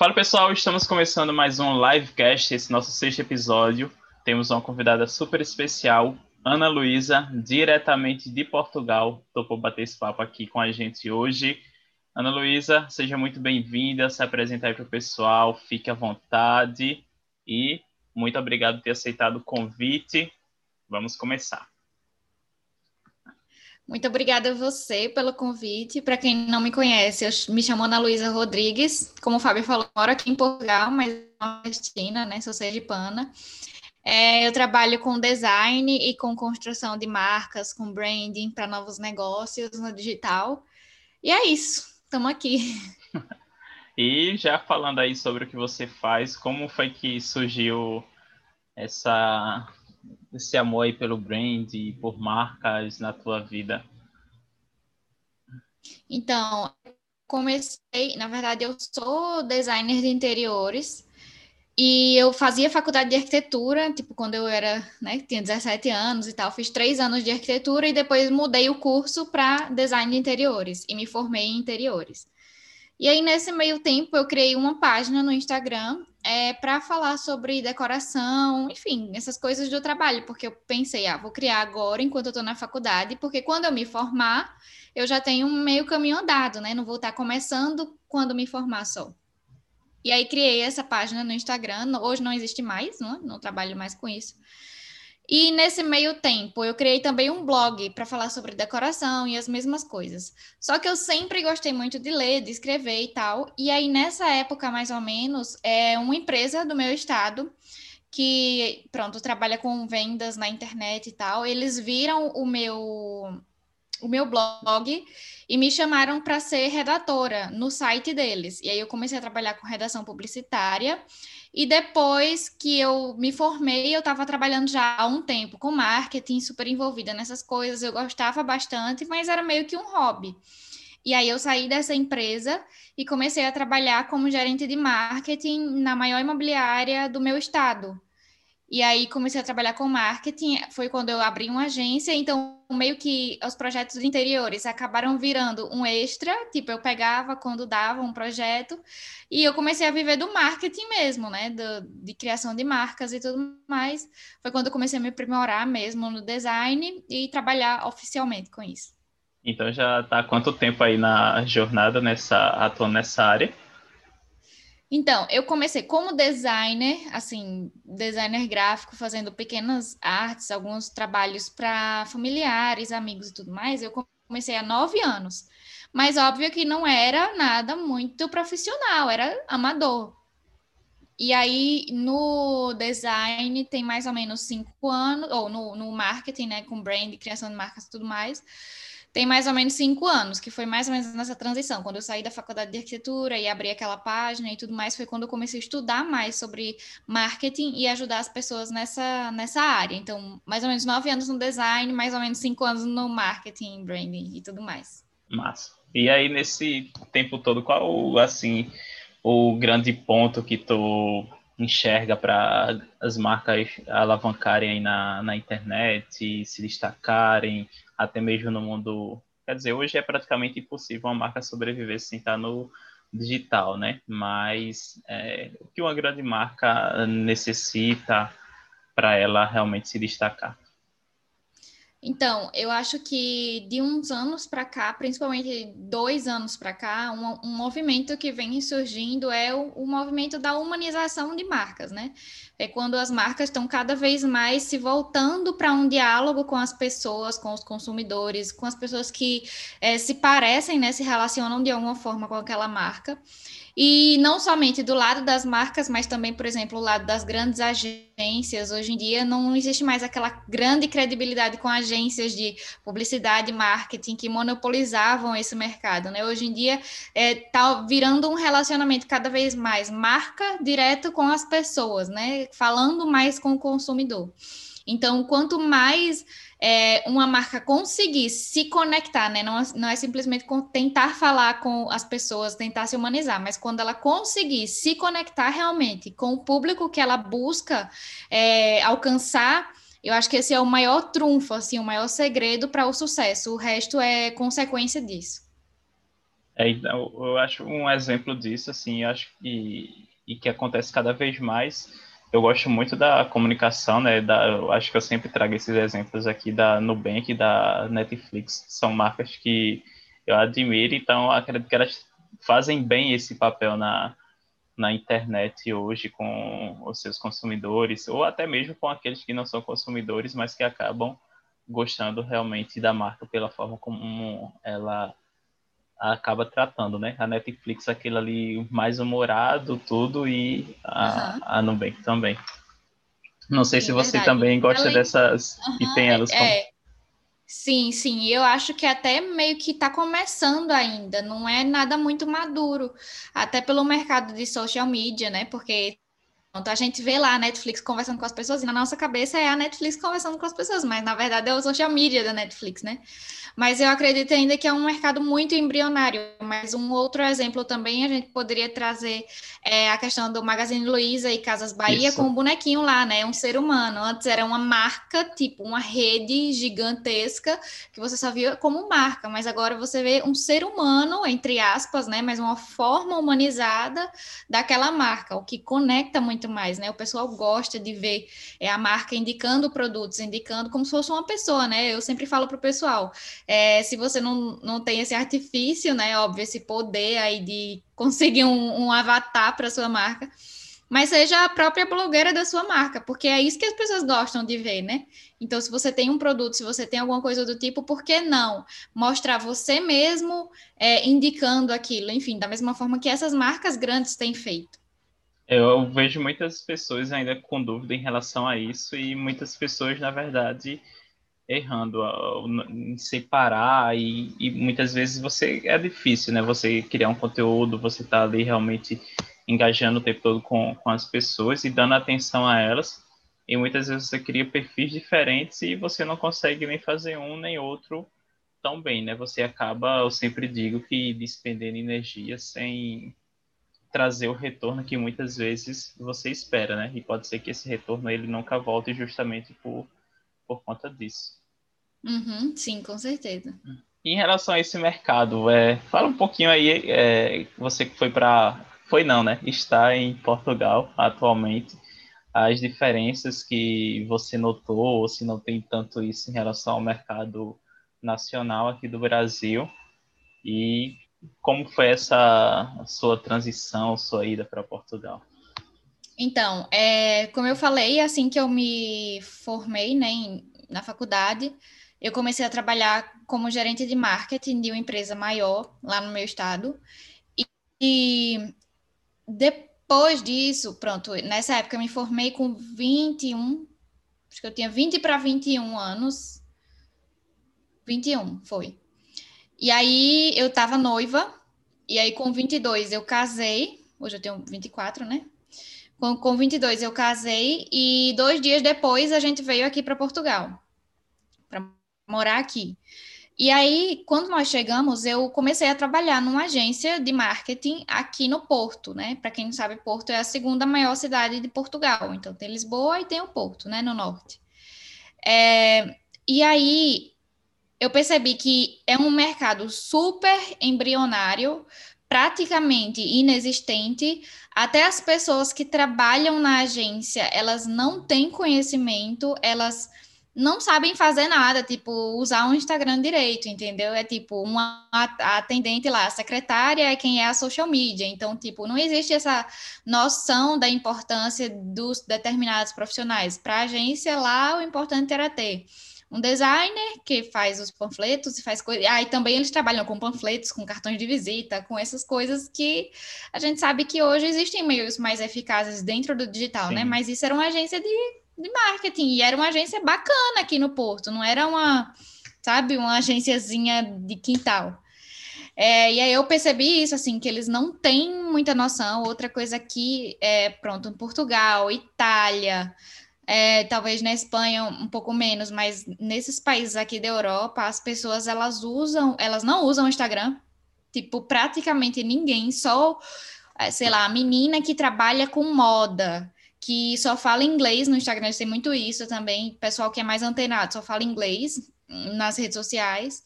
Fala pessoal, estamos começando mais um livecast, esse nosso sexto episódio. Temos uma convidada super especial, Ana Luísa, diretamente de Portugal, topou bater esse papo aqui com a gente hoje. Ana Luísa, seja muito bem-vinda, se apresenta aí para o pessoal, fique à vontade e muito obrigado por ter aceitado o convite. Vamos começar. Muito obrigada a você pelo convite. Para quem não me conhece, eu me chamo Ana Luísa Rodrigues. Como o Fábio falou, moro aqui em Portugal, mas na Palestina, né? Sou sergipana. É, eu trabalho com design e com construção de marcas, com branding para novos negócios no digital. E é isso, estamos aqui. E já falando aí sobre o que você faz, como foi que surgiu essa esse amor aí pelo brand e por marcas na tua vida? Então, comecei, na verdade, eu sou designer de interiores e eu fazia faculdade de arquitetura, tipo, quando eu era, né, tinha 17 anos e tal, fiz três anos de arquitetura e depois mudei o curso para design de interiores e me formei em interiores. E aí, nesse meio tempo, eu criei uma página no Instagram é, para falar sobre decoração, enfim, essas coisas do trabalho, porque eu pensei, ah, vou criar agora enquanto eu estou na faculdade, porque quando eu me formar, eu já tenho um meio caminho andado, né? Não vou estar começando quando me formar só. E aí criei essa página no Instagram, hoje não existe mais, não, não trabalho mais com isso. E nesse meio tempo, eu criei também um blog para falar sobre decoração e as mesmas coisas. Só que eu sempre gostei muito de ler, de escrever e tal. E aí, nessa época, mais ou menos, é uma empresa do meu estado que, pronto, trabalha com vendas na internet e tal. Eles viram o meu o meu blog e me chamaram para ser redatora no site deles. E aí eu comecei a trabalhar com redação publicitária e depois que eu me formei, eu estava trabalhando já há um tempo com marketing, super envolvida nessas coisas. Eu gostava bastante, mas era meio que um hobby. E aí eu saí dessa empresa e comecei a trabalhar como gerente de marketing na maior imobiliária do meu estado. E aí comecei a trabalhar com marketing, foi quando eu abri uma agência, então meio que os projetos interiores acabaram virando um extra, tipo eu pegava quando dava um projeto, e eu comecei a viver do marketing mesmo, né, do, de criação de marcas e tudo mais. Foi quando eu comecei a me aprimorar mesmo no design e trabalhar oficialmente com isso. Então já tá há quanto tempo aí na jornada nessa atuando nessa área? Então, eu comecei como designer, assim, designer gráfico, fazendo pequenas artes, alguns trabalhos para familiares, amigos e tudo mais. Eu comecei há nove anos. Mas óbvio que não era nada muito profissional, era amador. E aí, no design, tem mais ou menos cinco anos, ou no, no marketing, né, com brand, criação de marcas e tudo mais tem mais ou menos cinco anos, que foi mais ou menos nessa transição. Quando eu saí da faculdade de arquitetura e abri aquela página e tudo mais, foi quando eu comecei a estudar mais sobre marketing e ajudar as pessoas nessa, nessa área. Então, mais ou menos nove anos no design, mais ou menos cinco anos no marketing, branding e tudo mais. Massa. E aí, nesse tempo todo, qual, assim, o grande ponto que tu enxerga para as marcas alavancarem aí na, na internet, se destacarem, até mesmo no mundo. Quer dizer, hoje é praticamente impossível uma marca sobreviver sem estar no digital, né? Mas é, o que uma grande marca necessita para ela realmente se destacar? Então, eu acho que de uns anos para cá, principalmente dois anos para cá, um, um, movimento que vem surgindo é o, o, movimento da humanização de marcas, né? É quando as marcas estão cada vez mais se voltando para um diálogo com as pessoas, com os consumidores, com as pessoas que é, se parecem, né, se relacionam de alguma forma com aquela marca. E não somente do lado das marcas, mas também, por exemplo, o lado das grandes agências. Hoje em dia não existe mais aquela grande credibilidade com agências de publicidade e marketing que monopolizavam esse mercado. Né? Hoje em dia está é, tá virando um relacionamento cada vez mais marca direto com as pessoas, né? falando mais com o consumidor. Então, quanto mais é, uma marca conseguir se conectar, né? Não, é, não é simplesmente tentar falar com as pessoas, tentar se humanizar, mas quando ela conseguir se conectar realmente com o público que ela busca é, alcançar, eu acho que esse é o maior trunfo, assim, o maior segredo para o sucesso. O resto é consequência disso. É, então, eu acho um exemplo disso, assim, acho que e que acontece cada vez mais. Eu gosto muito da comunicação, né? Da, eu acho que eu sempre trago esses exemplos aqui da Nubank da Netflix. São marcas que eu admiro, então acredito que elas fazem bem esse papel na, na internet hoje com os seus consumidores, ou até mesmo com aqueles que não são consumidores, mas que acabam gostando realmente da marca pela forma como ela acaba tratando, né? A Netflix aquele ali mais humorado, tudo, e a, uhum. a Nubank também. Não sei Sim, se você verdade. também gosta Além... dessas uhum, e tem elas como... É. Sim, sim, eu acho que até meio que está começando ainda, não é nada muito maduro, até pelo mercado de social media, né? Porque a gente vê lá a Netflix conversando com as pessoas, e na nossa cabeça é a Netflix conversando com as pessoas, mas na verdade é o social media da Netflix, né? Mas eu acredito ainda que é um mercado muito embrionário. Mas um outro exemplo também a gente poderia trazer é a questão do Magazine Luiza e Casas Bahia Isso. com o bonequinho lá, né? Um ser humano. Antes era uma marca, tipo uma rede gigantesca que você só via como marca, mas agora você vê um ser humano, entre aspas, né? Mas uma forma humanizada daquela marca, o que conecta muito mais, né? O pessoal gosta de ver é, a marca indicando produtos, indicando como se fosse uma pessoa, né? Eu sempre falo para o pessoal, é, se você não, não tem esse artifício, né? Óbvio, esse poder aí de conseguir um, um avatar para sua marca, mas seja a própria blogueira da sua marca, porque é isso que as pessoas gostam de ver, né? Então, se você tem um produto, se você tem alguma coisa do tipo, por que não mostrar você mesmo é, indicando aquilo? Enfim, da mesma forma que essas marcas grandes têm feito. Eu vejo muitas pessoas ainda com dúvida em relação a isso e muitas pessoas, na verdade, errando em separar e, e muitas vezes você é difícil, né? Você criar um conteúdo, você tá ali realmente engajando o tempo todo com, com as pessoas e dando atenção a elas. E muitas vezes você cria perfis diferentes e você não consegue nem fazer um nem outro tão bem, né? Você acaba, eu sempre digo que despendendo energia sem trazer o retorno que muitas vezes você espera, né? E pode ser que esse retorno ele nunca volte justamente por, por conta disso. Uhum, sim, com certeza. Em relação a esse mercado, é, fala um pouquinho aí, é, você que foi para, foi não, né? Está em Portugal atualmente, as diferenças que você notou, ou se não tem tanto isso em relação ao mercado nacional aqui do Brasil, e como foi essa sua transição, sua ida para Portugal? Então, é, como eu falei, assim que eu me formei né, na faculdade, eu comecei a trabalhar como gerente de marketing de uma empresa maior lá no meu estado. E, e depois disso, pronto, nessa época eu me formei com 21, acho que eu tinha 20 para 21 anos. 21, foi. E aí eu tava noiva, e aí com 22 eu casei, hoje eu tenho 24, né? Com, com 22 eu casei, e dois dias depois a gente veio aqui para Portugal, para morar aqui. E aí, quando nós chegamos, eu comecei a trabalhar numa agência de marketing aqui no Porto, né? Para quem não sabe, Porto é a segunda maior cidade de Portugal. Então, tem Lisboa e tem o Porto, né? No norte. É, e aí, eu percebi que é um mercado super embrionário, praticamente inexistente. Até as pessoas que trabalham na agência, elas não têm conhecimento, elas não sabem fazer nada, tipo, usar um Instagram direito, entendeu? É tipo, uma atendente lá, a secretária é quem é a social media. Então, tipo, não existe essa noção da importância dos determinados profissionais. Para a agência lá, o importante era ter um designer que faz os panfletos e faz coisas. Ah, e também eles trabalham com panfletos, com cartões de visita, com essas coisas que a gente sabe que hoje existem meios mais eficazes dentro do digital, né? Sim. né? Mas isso era uma agência de, de marketing e era uma agência bacana aqui no Porto, não era uma, sabe, uma agênciazinha de quintal. É, e aí eu percebi isso, assim, que eles não têm muita noção. Outra coisa aqui, é, pronto, em Portugal, Itália, é, talvez na Espanha um pouco menos, mas nesses países aqui da Europa, as pessoas elas usam, elas não usam o Instagram, tipo, praticamente ninguém, só, é, sei lá, a menina que trabalha com moda, que só fala inglês no Instagram, tem muito isso também, pessoal que é mais antenado, só fala inglês nas redes sociais.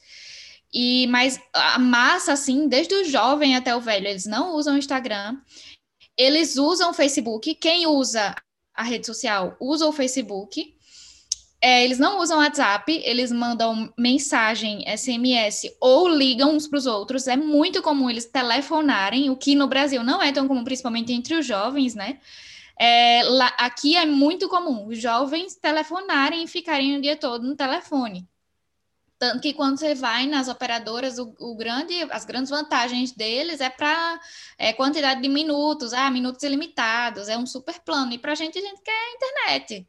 E mas a massa assim, desde o jovem até o velho, eles não usam o Instagram. Eles usam o Facebook. Quem usa a rede social usa o Facebook. É, eles não usam WhatsApp, eles mandam mensagem, SMS ou ligam uns para os outros. É muito comum eles telefonarem, o que no Brasil não é tão comum, principalmente entre os jovens, né? É, lá, aqui é muito comum os jovens telefonarem e ficarem o dia todo no telefone. Tanto que quando você vai nas operadoras, o, o grande, as grandes vantagens deles é para é, quantidade de minutos, ah, minutos ilimitados, é um super plano. E para a gente, a gente quer internet.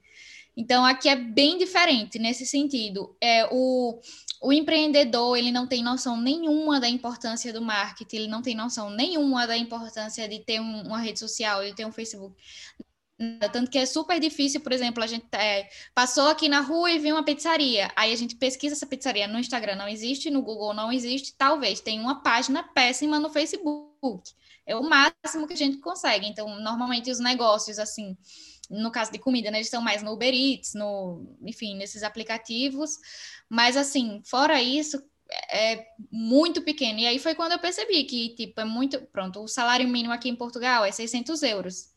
Então, aqui é bem diferente nesse sentido. É, o, o empreendedor, ele não tem noção nenhuma da importância do marketing, ele não tem noção nenhuma da importância de ter um, uma rede social, de ter um Facebook. Tanto que é super difícil, por exemplo, a gente é, passou aqui na rua e viu uma pizzaria. Aí a gente pesquisa essa pizzaria no Instagram, não existe, no Google não existe, talvez tem uma página péssima no Facebook. É o máximo que a gente consegue. Então, normalmente os negócios, assim, no caso de comida, né, eles estão mais no Uber Eats, no, enfim, nesses aplicativos. Mas, assim, fora isso, é muito pequeno. E aí foi quando eu percebi que, tipo, é muito. Pronto, o salário mínimo aqui em Portugal é 600 euros.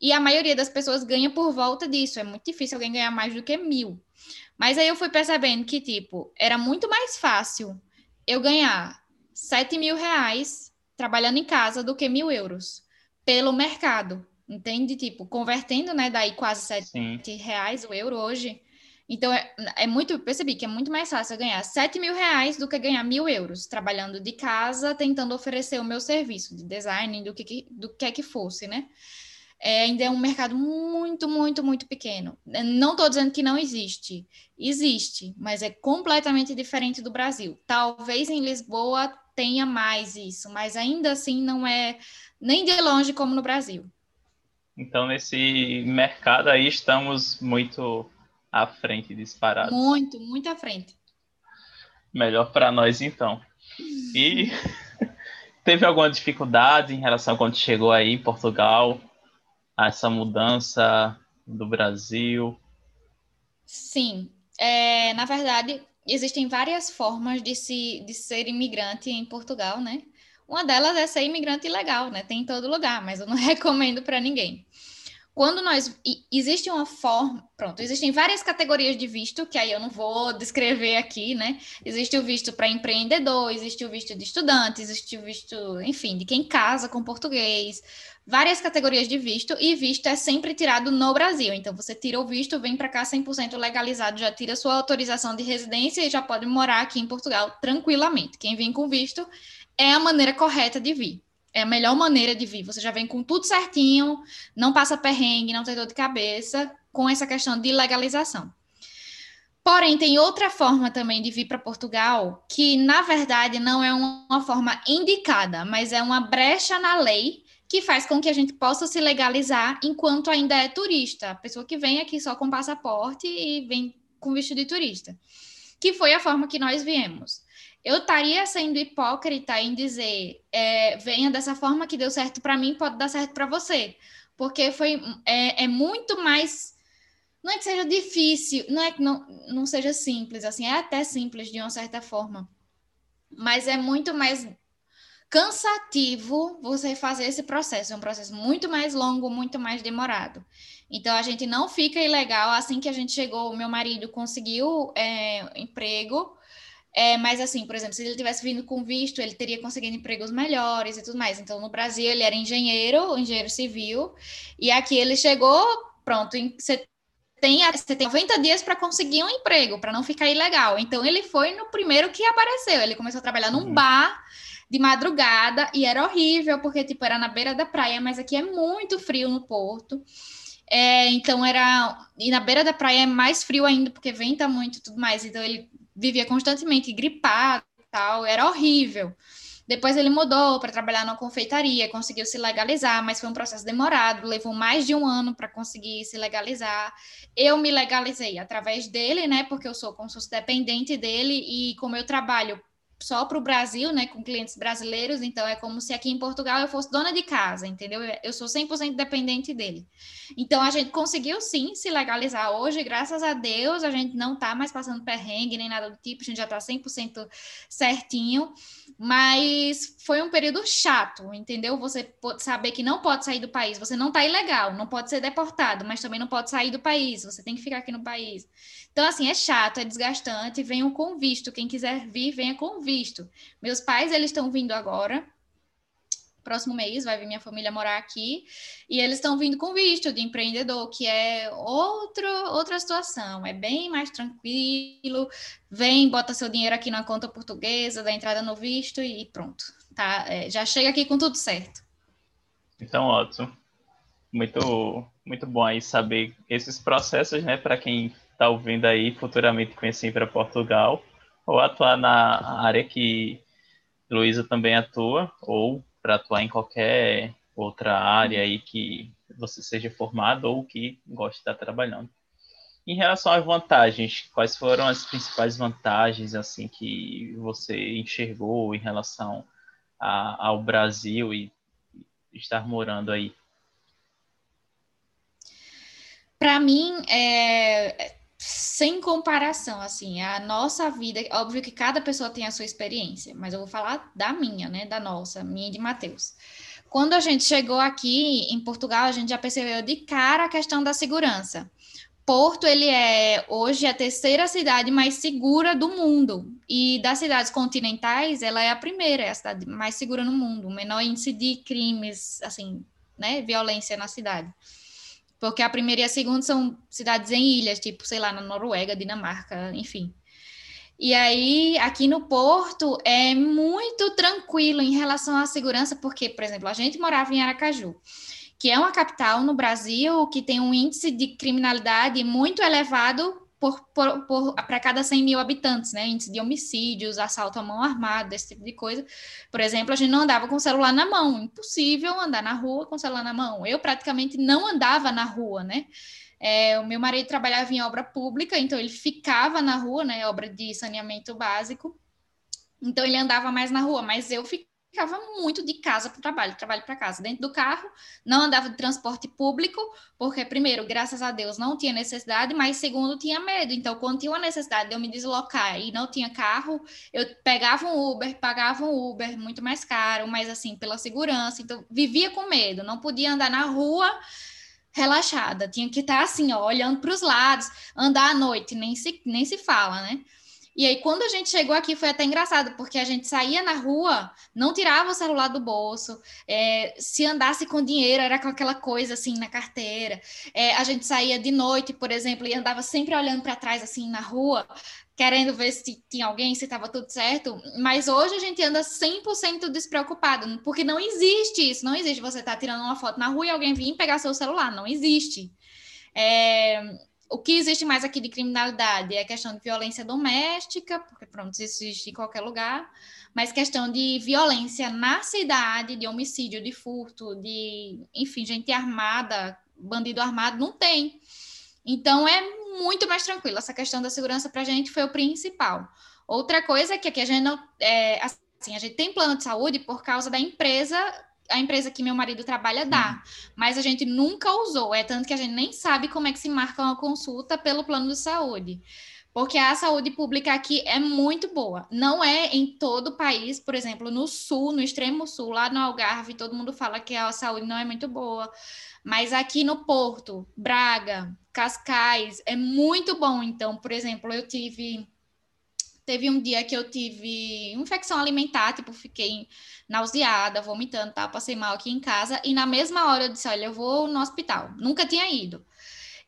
E a maioria das pessoas ganha por volta disso. É muito difícil alguém ganhar mais do que mil. Mas aí eu fui percebendo que, tipo, era muito mais fácil eu ganhar 7 mil reais trabalhando em casa do que mil euros pelo mercado. Entende? Tipo, convertendo, né? Daí quase 7 Sim. reais o euro hoje. Então, é, é muito, percebi que é muito mais fácil ganhar 7 mil reais do que ganhar mil euros, trabalhando de casa, tentando oferecer o meu serviço de design, do que, do que é que fosse, né? É, ainda é um mercado muito, muito, muito pequeno. Não estou dizendo que não existe. Existe, mas é completamente diferente do Brasil. Talvez em Lisboa tenha mais isso, mas ainda assim não é nem de longe como no Brasil. Então, nesse mercado aí, estamos muito à frente, disparados. Muito, muito à frente. Melhor para nós, então. E teve alguma dificuldade em relação a quando chegou aí em Portugal, a essa mudança do Brasil? Sim. É, na verdade, existem várias formas de, se, de ser imigrante em Portugal, né? Uma delas é ser imigrante ilegal, né? Tem em todo lugar, mas eu não recomendo para ninguém. Quando nós. Existe uma forma. Pronto, existem várias categorias de visto, que aí eu não vou descrever aqui, né? Existe o visto para empreendedor, existe o visto de estudante, existe o visto, enfim, de quem casa com português, várias categorias de visto, e visto é sempre tirado no Brasil. Então, você tira o visto, vem para cá 100% legalizado, já tira sua autorização de residência e já pode morar aqui em Portugal tranquilamente. Quem vem com visto é a maneira correta de vir. É a melhor maneira de vir. Você já vem com tudo certinho, não passa perrengue, não tem dor de cabeça com essa questão de legalização. Porém, tem outra forma também de vir para Portugal, que na verdade não é uma forma indicada, mas é uma brecha na lei que faz com que a gente possa se legalizar enquanto ainda é turista. A pessoa que vem aqui só com passaporte e vem com visto de turista. Que foi a forma que nós viemos eu estaria sendo hipócrita em dizer é, venha dessa forma que deu certo para mim, pode dar certo para você. Porque foi é, é, muito mais. Não é que seja difícil, não é que não, não seja simples, assim, é até simples de uma certa forma. Mas é muito mais cansativo você fazer esse processo. É um processo muito mais longo, muito mais demorado. Então a gente não fica ilegal. Assim que a gente chegou, o meu marido conseguiu é, emprego é, mas assim, por exemplo, se ele tivesse vindo com visto, ele teria conseguido empregos melhores e tudo mais. Então, no Brasil, ele era engenheiro, engenheiro civil, e aqui ele chegou, pronto, você tem, você tem 90 dias para conseguir um emprego, para não ficar ilegal. Então, ele foi no primeiro que apareceu. Ele começou a trabalhar num uhum. bar de madrugada e era horrível, porque, tipo, era na beira da praia, mas aqui é muito frio no Porto. É, então era. E na beira da praia é mais frio ainda, porque venta muito e tudo mais. Então ele vivia constantemente gripado e tal, era horrível. Depois ele mudou para trabalhar na confeitaria, conseguiu se legalizar, mas foi um processo demorado, levou mais de um ano para conseguir se legalizar. Eu me legalizei através dele, né? Porque eu sou como dependente dele e como eu trabalho só para o Brasil, né, com clientes brasileiros, então é como se aqui em Portugal eu fosse dona de casa, entendeu? Eu sou 100% dependente dele. Então a gente conseguiu sim se legalizar hoje, graças a Deus, a gente não está mais passando perrengue nem nada do tipo, a gente já está 100% certinho, mas foi um período chato, entendeu? Você saber que não pode sair do país, você não está ilegal, não pode ser deportado, mas também não pode sair do país, você tem que ficar aqui no país. Então, assim, é chato, é desgastante, venham com visto, quem quiser vir, venha com visto. Meus pais, eles estão vindo agora, próximo mês vai vir minha família morar aqui e eles estão vindo com visto de empreendedor, que é outro, outra situação, é bem mais tranquilo. Vem, bota seu dinheiro aqui na conta portuguesa, dá entrada no visto e pronto, tá? É, já chega aqui com tudo certo. Então, ótimo. Muito, muito bom aí saber esses processos, né, para quem está ouvindo aí futuramente conhecer para Portugal ou atuar na área que Luísa também atua, ou para atuar em qualquer outra área aí que você seja formado ou que goste de estar trabalhando. Em relação às vantagens, quais foram as principais vantagens assim que você enxergou em relação a, ao Brasil e estar morando aí? Para mim, é, sem comparação, assim, a nossa vida, óbvio que cada pessoa tem a sua experiência, mas eu vou falar da minha, né, da nossa, minha e de Matheus. Quando a gente chegou aqui em Portugal, a gente já percebeu de cara a questão da segurança. Porto, ele é hoje a terceira cidade mais segura do mundo. E das cidades continentais, ela é a primeira, é a cidade mais segura no mundo. O menor índice de crimes, assim, né, violência na cidade. Porque a primeira e a segunda são cidades em ilhas, tipo, sei lá, na Noruega, Dinamarca, enfim. E aí, aqui no Porto, é muito tranquilo em relação à segurança, porque, por exemplo, a gente morava em Aracaju, que é uma capital no Brasil que tem um índice de criminalidade muito elevado por, para cada 100 mil habitantes, né? Índice de homicídios, assalto à mão armada, esse tipo de coisa. Por exemplo, a gente não andava com o celular na mão, impossível andar na rua com o celular na mão. Eu praticamente não andava na rua, né? É, o meu marido trabalhava em obra pública, então ele ficava na rua, né? Obra de saneamento básico. Então ele andava mais na rua, mas eu ficava ficava muito de casa para o trabalho, trabalho para casa, dentro do carro, não andava de transporte público, porque, primeiro, graças a Deus, não tinha necessidade, mas, segundo, tinha medo. Então, quando tinha uma necessidade de eu me deslocar e não tinha carro, eu pegava um Uber, pagava um Uber muito mais caro, mas, assim, pela segurança. Então, vivia com medo, não podia andar na rua relaxada, tinha que estar assim, ó, olhando para os lados, andar à noite, nem se, nem se fala, né? E aí, quando a gente chegou aqui, foi até engraçado, porque a gente saía na rua, não tirava o celular do bolso, é, se andasse com dinheiro, era com aquela coisa assim na carteira. É, a gente saía de noite, por exemplo, e andava sempre olhando para trás, assim, na rua, querendo ver se tinha alguém, se estava tudo certo. Mas hoje a gente anda 100% despreocupado, porque não existe isso, não existe você estar tá tirando uma foto na rua e alguém vir pegar seu celular, não existe. É, o que existe mais aqui de criminalidade é a questão de violência doméstica, porque pronto, isso existe em qualquer lugar, mas questão de violência na cidade, de homicídio, de furto, de, enfim, gente armada, bandido armado, não tem. Então é muito mais tranquilo. Essa questão da segurança para a gente foi o principal. Outra coisa é que aqui a gente não. É, assim, a gente tem plano de saúde por causa da empresa a empresa que meu marido trabalha dá, uhum. mas a gente nunca usou. É tanto que a gente nem sabe como é que se marca uma consulta pelo plano de saúde. Porque a saúde pública aqui é muito boa. Não é em todo o país, por exemplo, no sul, no extremo sul, lá no Algarve, todo mundo fala que a saúde não é muito boa. Mas aqui no Porto, Braga, Cascais, é muito bom. Então, por exemplo, eu tive Teve um dia que eu tive infecção alimentar, tipo, fiquei nauseada, vomitando, tá? Passei mal aqui em casa. E na mesma hora eu disse: Olha, eu vou no hospital. Nunca tinha ido.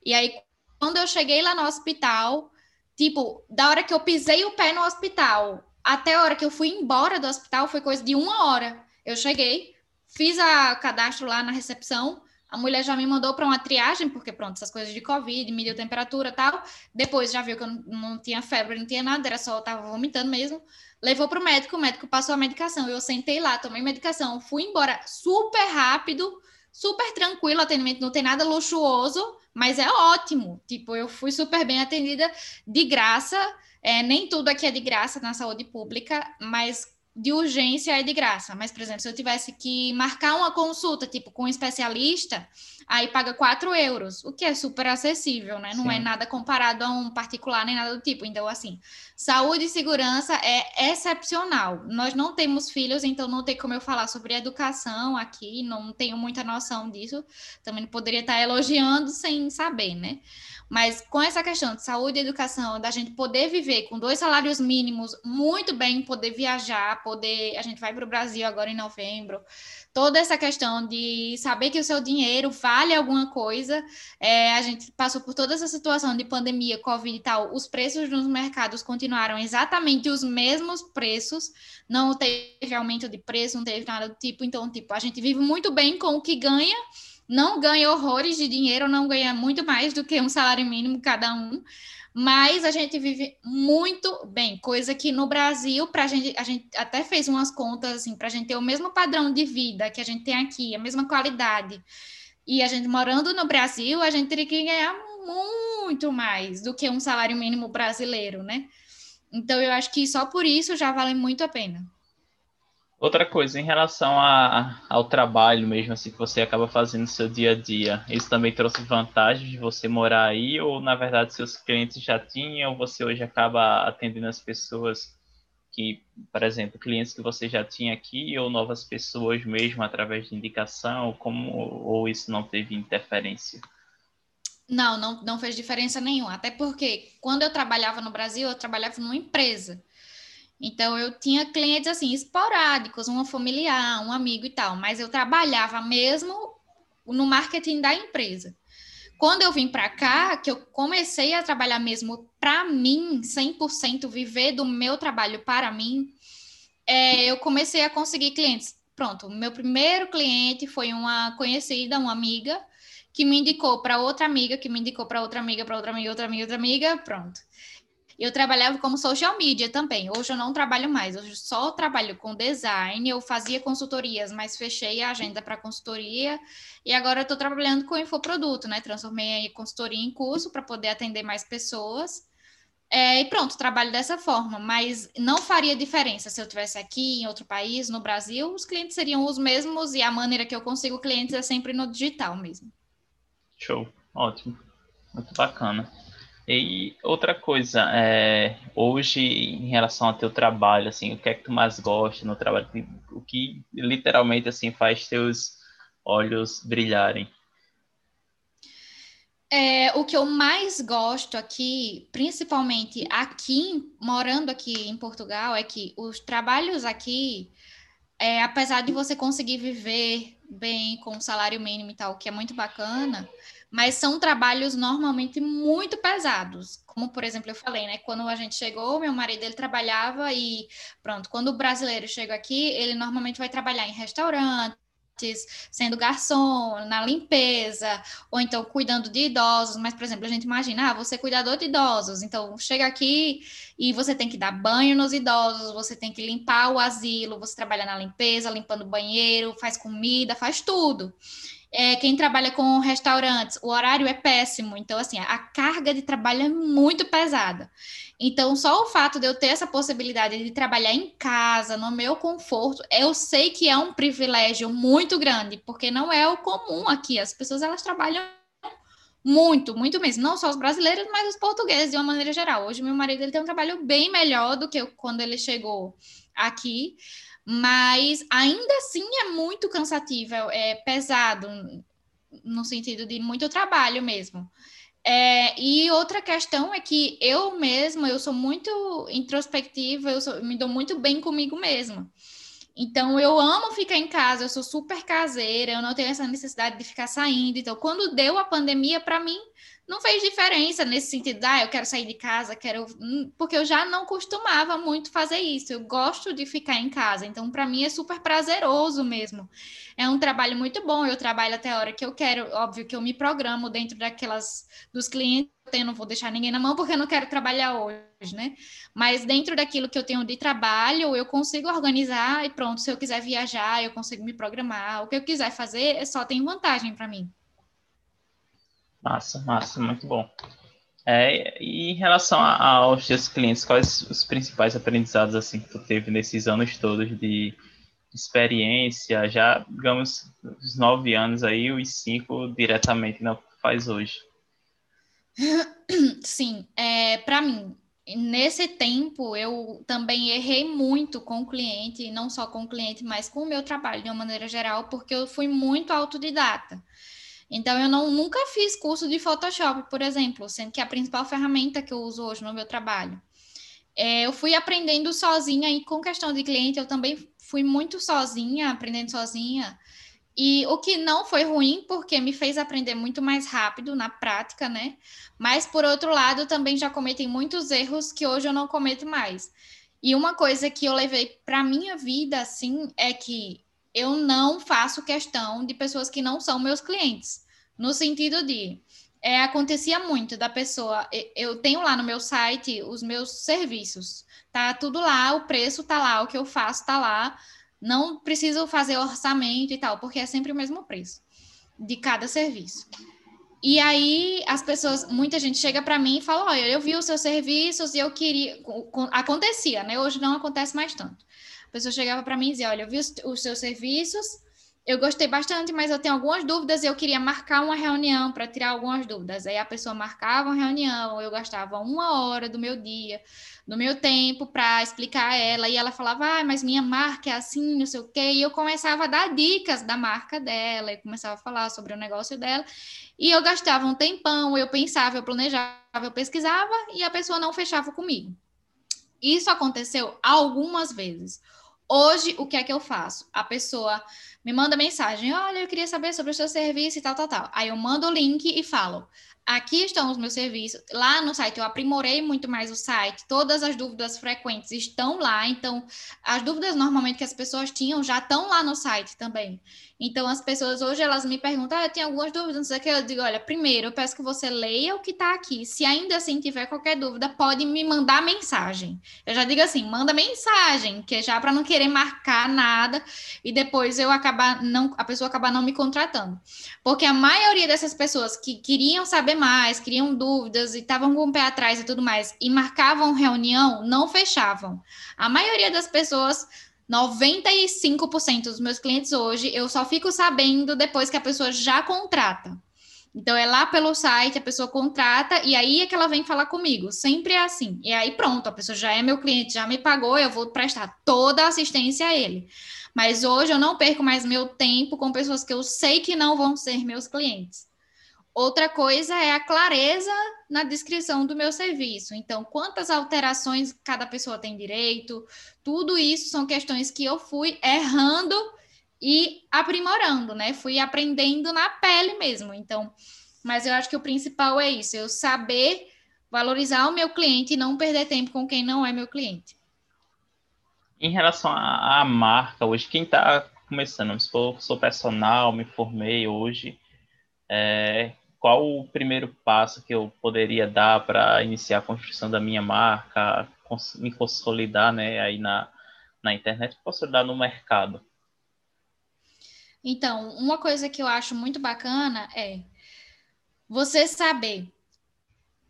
E aí, quando eu cheguei lá no hospital, tipo, da hora que eu pisei o pé no hospital até a hora que eu fui embora do hospital, foi coisa de uma hora. Eu cheguei, fiz a cadastro lá na recepção, a mulher já me mandou para uma triagem, porque pronto, essas coisas de Covid, mediu temperatura tal. Depois já viu que eu não, tinha febre, não tinha nada, era só eu tava vomitando mesmo. Levou para o médico, o médico passou a medicação. Eu sentei lá, tomei medicação, fui embora super rápido, super tranquilo, atendimento não tem nada luxuoso, mas é ótimo. Tipo, eu fui super bem atendida de graça. É, nem tudo aqui é de graça na saúde pública, mas de urgência é de graça. Mas, por exemplo, se eu tivesse que marcar uma consulta, tipo, com um especialista, aí paga 4 euros, o que é super acessível, né? Não é Sim. é nada comparado a um particular nem nada do tipo. Então, assim, saúde e segurança é excepcional. Nós não temos filhos, então não tem como eu falar sobre educação aqui, não tenho muita noção disso. Também poderia estar elogiando sem saber, né? Mas com essa questão de saúde e educação, da gente poder viver com dois salários mínimos muito bem, poder viajar, poder. A gente vai para o Brasil agora em novembro. Toda essa questão de saber que o seu dinheiro vale alguma coisa. É, a gente passou por toda essa situação de pandemia, Covid e tal. Os preços nos mercados continuaram exatamente os mesmos preços. Não teve aumento de preço, não teve nada do tipo. Então, tipo, a gente vive muito bem com o que ganha não ganha horrores de dinheiro, não ganha muito mais do que um salário mínimo cada um, mas a gente vive muito bem, coisa que no Brasil, para a gente, a gente até fez umas contas assim, para a gente ter o mesmo padrão de vida que a gente tem aqui, a mesma qualidade, e a gente morando no Brasil, a gente teria que ganhar muito mais do que um salário mínimo brasileiro, né? Então eu acho que só por isso já vale muito a pena. Outra coisa, em relação a, ao trabalho mesmo, assim, que você acaba fazendo no seu dia a dia, isso também trouxe vantagem de você morar aí, ou na verdade seus clientes já tinham, você hoje acaba atendendo as pessoas que, por exemplo, clientes que você já tinha aqui, ou novas pessoas mesmo através de indicação, como, ou isso não teve interferência? Não, não, não fez diferença nenhuma, até porque quando eu trabalhava no Brasil, eu trabalhava numa empresa. Então, eu tinha clientes assim, esporádicos, uma familiar, um amigo e tal, mas eu trabalhava mesmo no marketing da empresa. Quando eu vim para cá, que eu comecei a trabalhar mesmo para mim, 100% viver do meu trabalho para mim, é, eu comecei a conseguir clientes. Pronto, meu primeiro cliente foi uma conhecida, uma amiga, que me indicou para outra amiga, que me indicou para outra amiga, para outra amiga, outra amiga, outra amiga, pronto. Eu trabalhava como social media também. Hoje eu não trabalho mais, hoje só trabalho com design. Eu fazia consultorias, mas fechei a agenda para consultoria. E agora eu estou trabalhando com infoproduto, né? Transformei a consultoria em curso para poder atender mais pessoas. É, e pronto, trabalho dessa forma, mas não faria diferença se eu tivesse aqui em outro país, no Brasil, os clientes seriam os mesmos e a maneira que eu consigo clientes é sempre no digital mesmo. Show, ótimo, muito bacana. E outra coisa, é, hoje em relação ao teu trabalho, assim, o que é que tu mais gosta no trabalho? O que literalmente assim faz teus olhos brilharem? É, o que eu mais gosto aqui, principalmente aqui, morando aqui em Portugal, é que os trabalhos aqui, é, apesar de você conseguir viver bem com o salário mínimo e tal, que é muito bacana, mas são trabalhos normalmente muito pesados. Como, por exemplo, eu falei, né? Quando a gente chegou, meu marido ele trabalhava e pronto, quando o brasileiro chega aqui, ele normalmente vai trabalhar em restaurante, sendo garçom, na limpeza, ou então cuidando de idosos. Mas, por exemplo, a gente imagina, ah, você é cuidador de idosos, então chega aqui e você tem que dar banho nos idosos, você tem que limpar o asilo, você trabalha na limpeza, limpando o banheiro, faz comida, faz tudo. É, quem trabalha com restaurantes, o horário é péssimo, então, assim, a carga de trabalho é muito pesada. Então, só o fato de eu ter essa possibilidade de trabalhar em casa, no meu conforto, eu sei que é um privilégio muito grande, porque não é o comum aqui. As pessoas, elas trabalham muito, muito mesmo. Não só os brasileiros, mas os portugueses, de uma maneira geral. Hoje, meu marido ele tem um trabalho bem melhor do que quando ele chegou aqui mas ainda assim é muito cansativo, é, pesado, no sentido de muito trabalho mesmo. É, e outra questão é que eu mesma, eu sou muito introspectiva, eu, sou, me dou muito bem comigo mesma. Então, eu amo ficar em casa, eu sou super caseira, eu não tenho essa necessidade de ficar saindo. Então, quando deu a pandemia, para mim, não fez diferença nesse sentido, ah, eu quero sair de casa, quero. Hum, porque eu já não costumava muito fazer isso. Eu gosto de ficar em casa, então para mim é super prazeroso mesmo. É um trabalho muito bom. Eu trabalho até a hora que eu quero, óbvio que eu me programo dentro daquelas dos clientes tenho, não vou deixar ninguém na mão porque eu não quero trabalhar hoje, né? Mas dentro daquilo que eu tenho de trabalho, eu consigo organizar e pronto, se eu quiser viajar, eu consigo me programar. O que eu quiser fazer, só tem vantagem para mim. Massa, massa, muito bom. É, e em relação aos seus clientes, quais os principais aprendizados assim que tu teve nesses anos todos de experiência, já digamos os nove anos aí, os cinco diretamente não faz hoje? Sim, é, para mim, nesse tempo eu também errei muito com o cliente, não só com o cliente, mas com o meu trabalho de uma maneira geral, porque eu fui muito autodidata. Então, eu não, nunca fiz curso de Photoshop, por exemplo, sendo que é a principal ferramenta que eu uso hoje no meu trabalho. É, eu fui aprendendo sozinha e com questão de cliente, eu também fui muito sozinha, aprendendo sozinha. E o que não foi ruim, porque me fez aprender muito mais rápido na prática, né? Mas, por outro lado, também já cometi muitos erros que hoje eu não cometo mais. E uma coisa que eu levei para minha vida, assim, é que eu não faço questão de pessoas que não são meus clientes, no sentido de é, acontecia muito da pessoa. Eu tenho lá no meu site os meus serviços, tá tudo lá, o preço tá lá, o que eu faço tá lá. Não preciso fazer orçamento e tal, porque é sempre o mesmo preço de cada serviço. E aí as pessoas, muita gente chega para mim e fala: "Olha, eu vi os seus serviços e eu queria acontecia, né? Hoje não acontece mais tanto. A pessoa chegava para mim e dizia: Olha, eu vi os, os seus serviços, eu gostei bastante, mas eu tenho algumas dúvidas e eu queria marcar uma reunião para tirar algumas dúvidas. Aí a pessoa marcava uma reunião, eu gastava uma hora do meu dia, do meu tempo para explicar a ela, e ela falava, ah, mas minha marca é assim, não sei o quê, e eu começava a dar dicas da marca dela, e começava a falar sobre o negócio dela, e eu gastava um tempão, eu pensava, eu planejava, eu pesquisava, e a pessoa não fechava comigo. Isso aconteceu algumas vezes. Hoje, o que é que eu faço? A pessoa me manda mensagem: olha, eu queria saber sobre o seu serviço e tal, tal, tal. Aí eu mando o link e falo: aqui estão os meus serviços. Lá no site eu aprimorei muito mais o site, todas as dúvidas frequentes estão lá. Então, as dúvidas normalmente que as pessoas tinham já estão lá no site também. Então, as pessoas hoje elas me perguntam: ah, eu tenho algumas dúvidas, não sei o que. Eu digo: olha, primeiro eu peço que você leia o que está aqui. Se ainda assim tiver qualquer dúvida, pode me mandar mensagem. Eu já digo assim: manda mensagem, que é já para não querer marcar nada e depois eu acabar não, a pessoa acabar não me contratando. Porque a maioria dessas pessoas que queriam saber mais, queriam dúvidas e estavam com o pé atrás e tudo mais, e marcavam reunião, não fechavam. A maioria das pessoas 95% dos meus clientes hoje eu só fico sabendo depois que a pessoa já contrata. Então é lá pelo site, a pessoa contrata e aí é que ela vem falar comigo. Sempre é assim. E aí pronto, a pessoa já é meu cliente, já me pagou, eu vou prestar toda a assistência a ele. Mas hoje eu não perco mais meu tempo com pessoas que eu sei que não vão ser meus clientes. Outra coisa é a clareza na descrição do meu serviço. Então, quantas alterações cada pessoa tem direito, tudo isso são questões que eu fui errando e aprimorando, né? Fui aprendendo na pele mesmo. Então, mas eu acho que o principal é isso, eu saber valorizar o meu cliente e não perder tempo com quem não é meu cliente. Em relação à marca, hoje, quem está começando, se for, sou personal, me formei hoje, é, qual o primeiro passo que eu poderia dar para iniciar a construção da minha marca, me consolidar né, aí na, na internet, consolidar no mercado? Então, uma coisa que eu acho muito bacana é você saber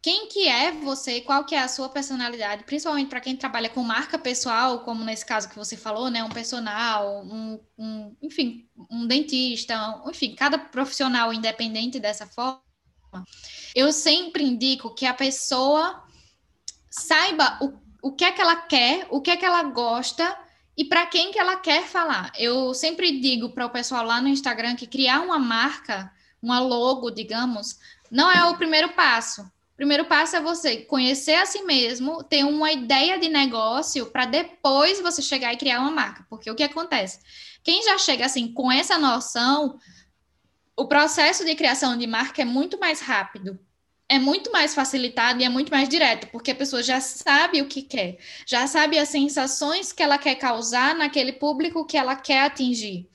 quem que é você, qual que é a sua personalidade, principalmente para quem trabalha com marca pessoal, como nesse caso que você falou, né, um personal, um, um, enfim, um dentista, enfim, cada profissional independente dessa forma, eu sempre indico que a pessoa saiba o, o que é que ela quer, o que é que ela gosta e para quem que ela quer falar. Eu sempre digo para o pessoal lá no Instagram que criar uma marca, uma logo, digamos, não é o primeiro passo primeiro passo é você conhecer a si mesmo, ter uma ideia de negócio para depois você chegar e criar uma marca. Porque o que acontece? Quem já chega assim com essa noção, o processo de criação de marca é muito mais rápido. É muito mais facilitado e é muito mais direto, porque a pessoa já sabe o que quer, já sabe as sensações que ela quer causar naquele público que ela quer atingir.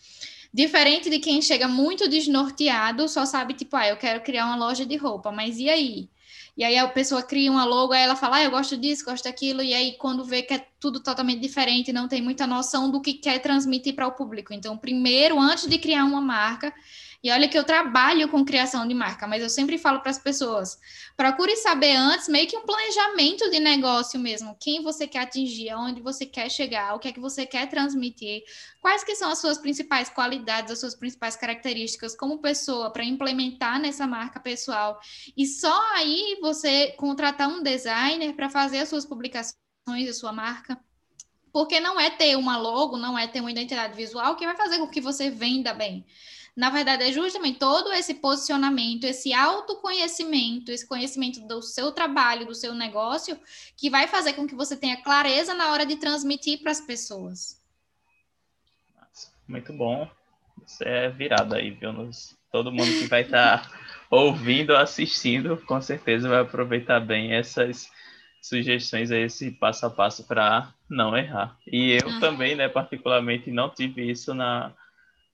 Diferente de quem chega muito desnorteado, só sabe, tipo, ah, eu quero criar uma loja de roupa, mas e aí? E aí a pessoa cria uma logo, aí ela fala, ah, eu gosto disso, gosto daquilo, e aí quando vê que é tudo totalmente diferente, não tem muita noção do que quer transmitir para o público. Então, primeiro, antes de criar uma marca, e olha que eu trabalho com criação de marca, mas eu sempre falo para as pessoas: procure saber antes, meio que um planejamento de negócio mesmo, quem você quer atingir, aonde você quer chegar, o que é que você quer transmitir, quais que são as suas principais qualidades, as suas principais características como pessoa para implementar nessa marca pessoal. E só aí você contratar um designer para fazer as suas publicações da sua marca. Porque não é ter uma logo, não é ter uma identidade visual que vai fazer com que você venda bem na verdade, é justamente todo esse posicionamento, esse autoconhecimento, esse conhecimento do seu trabalho, do seu negócio, que vai fazer com que você tenha clareza na hora de transmitir para as pessoas. Muito bom. Você é virado aí, viu? Nos, todo mundo que vai estar tá ouvindo, assistindo, com certeza vai aproveitar bem essas sugestões aí, esse passo a passo para não errar. E eu também, né, particularmente, não tive isso na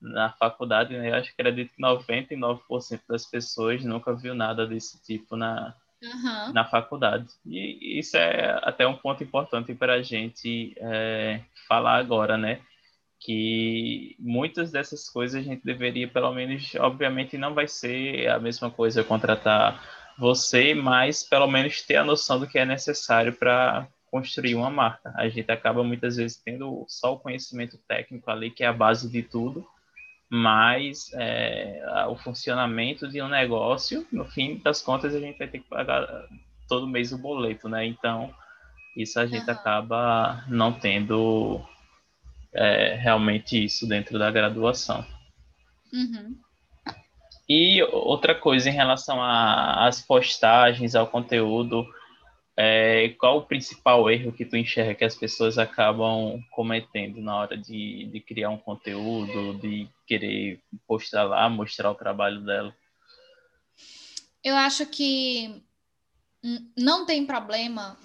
na faculdade, né, eu acho que acredito que 99% das pessoas nunca viu nada desse tipo na, uhum. na faculdade. E isso é até um ponto importante para a gente é, falar agora, né? Que muitas dessas coisas a gente deveria, pelo menos, obviamente não vai ser a mesma coisa contratar você, mas pelo menos ter a noção do que é necessário para construir uma marca. A gente acaba muitas vezes tendo só o conhecimento técnico ali, que é a base de tudo, mas é, o funcionamento de um negócio, no fim das contas, a gente vai ter que pagar todo mês o boleto, né? Então, isso a gente uhum. acaba não tendo é, realmente isso dentro da graduação. Uhum. E outra coisa em relação às postagens, ao conteúdo, é, qual o principal erro que tu enxerga que as pessoas acabam cometendo na hora de, de criar um conteúdo, de querer postar lá, mostrar o trabalho dela? Eu acho que não tem problema,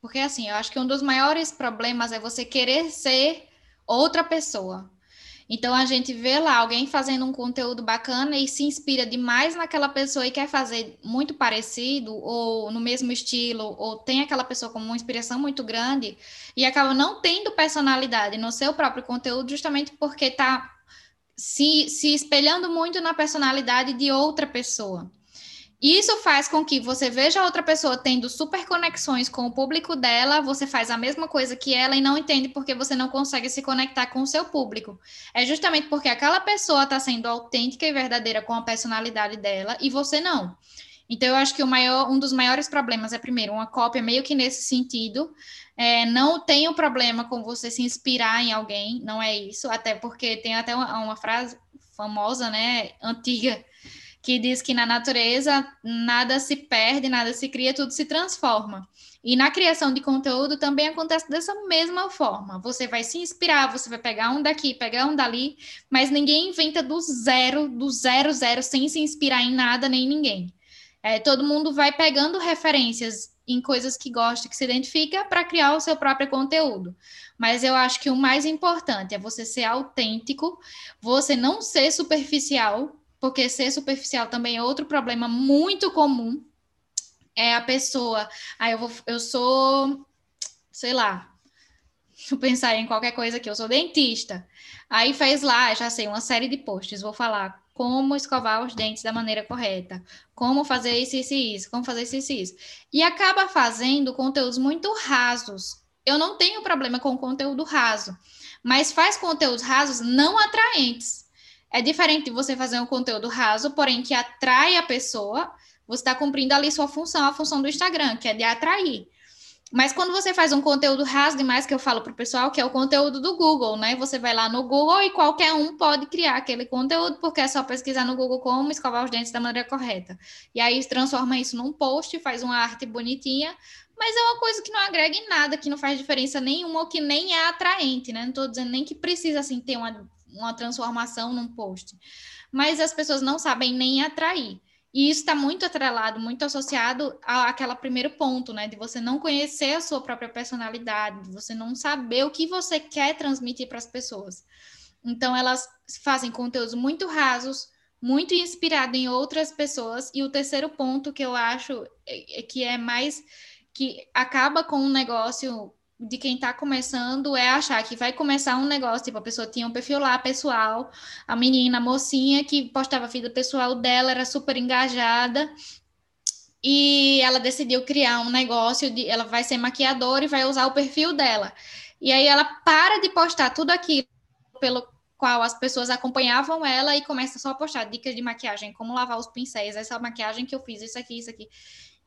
porque assim, eu acho que um dos maiores problemas é você querer ser outra pessoa. Então a gente vê lá alguém fazendo um conteúdo bacana e se inspira demais naquela pessoa e quer fazer muito parecido ou no mesmo estilo ou tem aquela pessoa como uma inspiração muito grande e acaba não tendo personalidade no seu próprio conteúdo justamente porque está se, se espelhando muito na personalidade de outra pessoa. Isso faz com que você veja outra pessoa tendo super conexões com o público dela, você faz a mesma coisa que ela e não entende porque você não consegue se conectar com o seu público. É justamente porque aquela pessoa está sendo autêntica e verdadeira com a personalidade dela e você não. Então, eu acho que maior, um dos maiores problemas é, primeiro, uma cópia meio que nesse sentido. É, não tem um problema com você se inspirar em alguém, não é isso, até porque tem até uma, uma frase famosa, né, antiga, que diz que na natureza nada se perde, nada se cria, tudo se transforma. E na criação de conteúdo também acontece dessa mesma forma. Você vai se inspirar, você vai pegar um daqui, pegar um dali, mas ninguém inventa do zero, do zero, zero, sem se inspirar em nada nem ninguém. É, todo mundo vai pegando referências em coisas que gosta, que se identifica, para criar o seu próprio conteúdo. Mas eu acho que o mais importante é você ser autêntico, você não ser superficial, porque ser superficial também é outro problema muito comum. É a pessoa, aí ah, eu vou, eu sou, sei lá, eu pensar em qualquer coisa aqui, eu sou dentista. Aí fez lá, já sei, uma série de posts, vou falar como escovar os dentes da maneira correta, como fazer isso, isso e isso, como fazer isso, isso e isso. E acaba fazendo conteúdos muito rasos. Eu não tenho problema com conteúdo raso, mas faz conteúdos rasos não atraentes. É diferente de você fazer um conteúdo raso, porém que atrai a pessoa, você está cumprindo ali sua função, a função do Instagram, que é de atrair. Mas quando você faz um conteúdo raso demais, que eu falo para o pessoal, que é o conteúdo do Google, né? Você vai lá no Google e qualquer um pode criar aquele conteúdo, porque é só pesquisar no Google como escovar os dentes da maneira correta. E aí transforma isso num post, faz uma arte bonitinha, mas é uma coisa que não agrega em nada, que não faz diferença nenhuma, ou que nem é atraente, né? Não estou dizendo nem que precisa assim ter uma uma transformação num post. Mas as pessoas não sabem nem atrair. E isso está muito atrelado, muito associado àquele primeiro ponto, né? De você não conhecer a sua própria personalidade, de você não saber o que você quer transmitir para as pessoas. Então, elas fazem conteúdos muito rasos, muito inspirado em outras pessoas. E o terceiro ponto que eu acho é, é que é mais que acaba com um negócio de quem está começando é achar que vai começar um negócio, tipo, a pessoa tinha um perfil lá pessoal, a menina, a mocinha que postava a vida pessoal dela, era super engajada, e ela decidiu criar um negócio de ela vai ser maquiadora e vai usar o perfil dela. E aí ela para de postar tudo aquilo pelo qual as pessoas acompanhavam ela e começa só a postar dicas de maquiagem, como lavar os pincéis, essa maquiagem que eu fiz, isso aqui, isso aqui.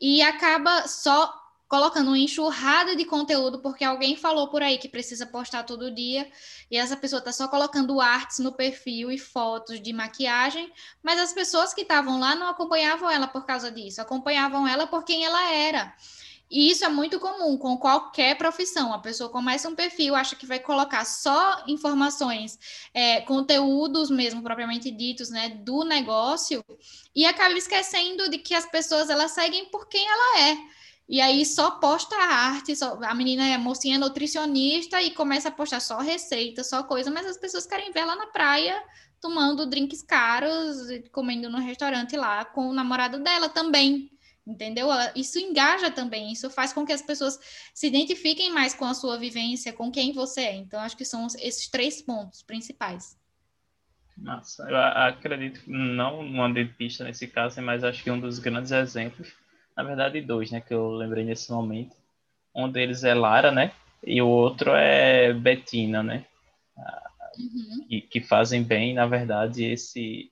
E acaba só colocando uma enxurrada de conteúdo porque alguém falou por aí que precisa postar todo dia e essa pessoa está só colocando artes no perfil e fotos de maquiagem, mas as pessoas que estavam lá não acompanhavam ela por causa disso, acompanhavam ela por quem ela era. E isso é muito comum com qualquer profissão. A pessoa começa um perfil, acha que vai colocar só informações, é, conteúdos mesmo propriamente ditos, né, do negócio, e acaba esquecendo de que as pessoas elas seguem por quem ela é. E aí só posta arte, só, a menina é mocinha nutricionista e começa a postar só receita, só coisa, mas as pessoas querem ver ela na praia tomando drinks caros, comendo no restaurante lá com o namorado dela também. Entendeu? Isso engaja também, isso faz com que as pessoas se identifiquem mais com a sua vivência, com quem você é. Então, acho que são esses três pontos principais. Nossa, eu acredito, não uma dentista nesse caso, mas acho que um dos grandes exemplos na verdade dois, né, que eu lembrei nesse momento. Um deles é Lara, né, e o outro é Betina, né, uhum. que, que fazem bem, na verdade, esse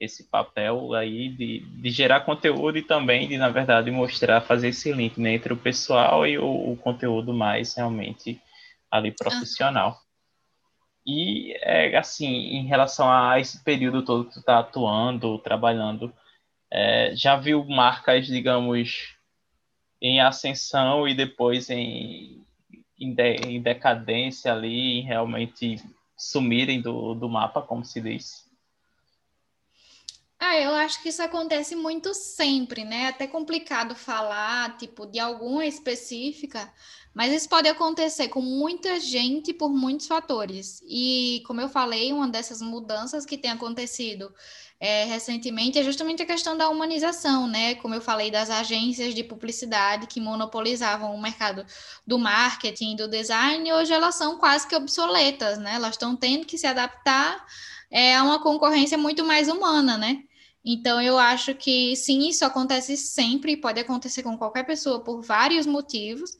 esse papel aí de, de gerar conteúdo e também de, na verdade, mostrar, fazer esse link né, entre o pessoal e o, o conteúdo mais realmente ali profissional. Uhum. E, é, assim, em relação a esse período todo que tu está atuando, trabalhando, é, já viu marcas, digamos, em ascensão e depois em, em, de, em decadência ali, em realmente sumirem do, do mapa, como se diz? Ah, eu acho que isso acontece muito sempre, né? É até complicado falar, tipo, de alguma específica, mas isso pode acontecer com muita gente por muitos fatores. E, como eu falei, uma dessas mudanças que tem acontecido é, recentemente é justamente a questão da humanização, né? Como eu falei, das agências de publicidade que monopolizavam o mercado do marketing, do design, hoje elas são quase que obsoletas, né? Elas estão tendo que se adaptar é, a uma concorrência muito mais humana, né? Então, eu acho que sim, isso acontece sempre, pode acontecer com qualquer pessoa por vários motivos.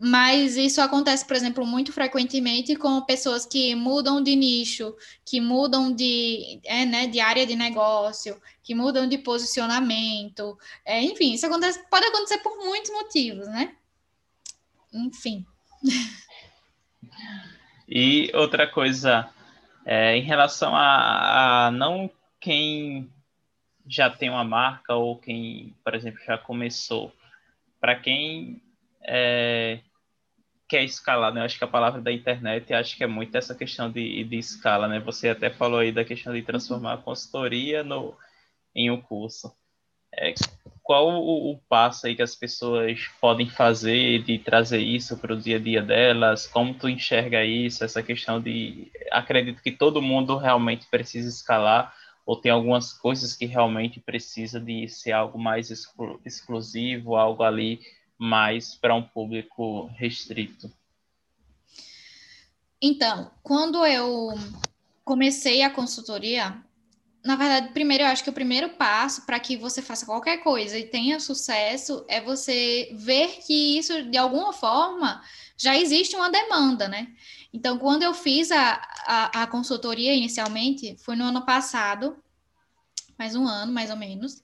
Mas isso acontece, por exemplo, muito frequentemente com pessoas que mudam de nicho, que mudam de, é, né, de área de negócio, que mudam de posicionamento. É, enfim, isso acontece, pode acontecer por muitos motivos, né? Enfim. E outra coisa, é, em relação a, a não quem já tem uma marca ou quem, por exemplo, já começou, para quem é, quer escalar, né? Eu acho que a palavra da internet, acho que é muito essa questão de, de escala, né? Você até falou aí da questão de transformar a consultoria no, em um curso. É, qual o, o, passo aí que as pessoas podem fazer de trazer isso para o dia a dia delas? Como tu enxerga isso? Essa questão de acredito que todo mundo realmente precisa escalar ou tem algumas coisas que realmente precisa de ser algo mais exclu exclusivo, algo ali mais para um público restrito? Então, quando eu comecei a consultoria, na verdade, primeiro eu acho que o primeiro passo para que você faça qualquer coisa e tenha sucesso é você ver que isso, de alguma forma, já existe uma demanda, né? Então, quando eu fiz a, a, a consultoria inicialmente, foi no ano passado, mais um ano, mais ou menos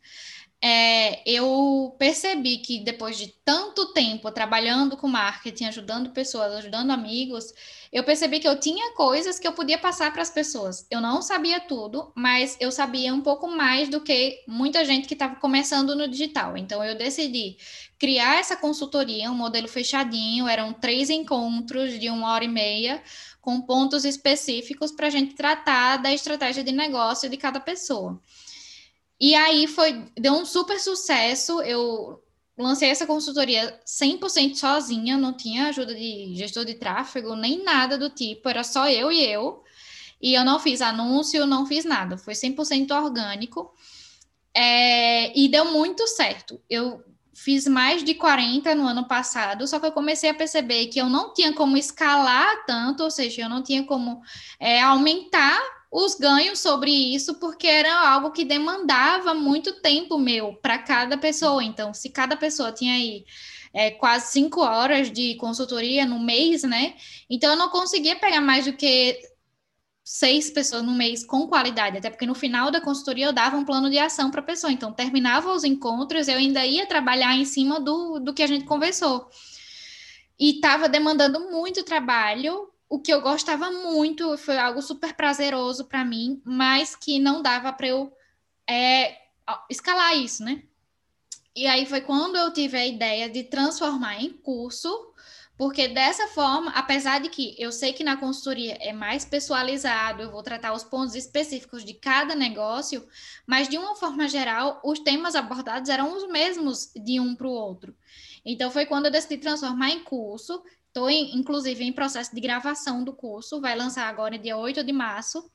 é, eu percebi que depois de tanto tempo trabalhando com marketing, ajudando pessoas, ajudando amigos, eu percebi que eu tinha coisas que eu podia passar para as pessoas. Eu não sabia tudo, mas eu sabia um pouco mais do que muita gente que estava começando no digital. Então eu decidi criar essa consultoria, um modelo fechadinho, eram três encontros de uma hora e meia, com pontos específicos para a gente tratar da estratégia de negócio de cada pessoa. E aí foi, deu um super sucesso. Eu lancei essa consultoria 100% sozinha, não tinha ajuda de gestor de tráfego, nem nada do tipo, era só eu e eu. e eu não fiz anúncio, não fiz nada, foi 100% orgânico. É, e deu muito certo. Eu fiz mais de 40 no ano passado, só que eu comecei a perceber que eu não tinha como escalar tanto, ou seja, eu não tinha como é, aumentar os ganhos sobre isso, porque era algo que demandava muito tempo meu para cada pessoa. Então, se cada pessoa tinha aí é, quase cinco horas de consultoria no mês, né? Então, eu não conseguia pegar mais do que seis pessoas no mês com qualidade, até porque no final da consultoria eu dava um plano de ação para a pessoa. Então, terminava os encontros, eu ainda ia trabalhar em cima do, do que a gente conversou. E estava demandando muito trabalho o que eu gostava muito, foi algo super prazeroso para mim, mas que não dava para eu é, escalar isso, né? E aí foi quando eu tive a ideia de transformar em curso, porque dessa forma, apesar de que eu sei que na consultoria é mais personalizado, eu vou tratar os pontos específicos de cada negócio, mas de uma forma geral, os temas abordados eram os mesmos de um para o outro. Então foi quando eu decidi transformar em curso Estou, inclusive, em processo de gravação do curso, vai lançar agora, dia 8 de março.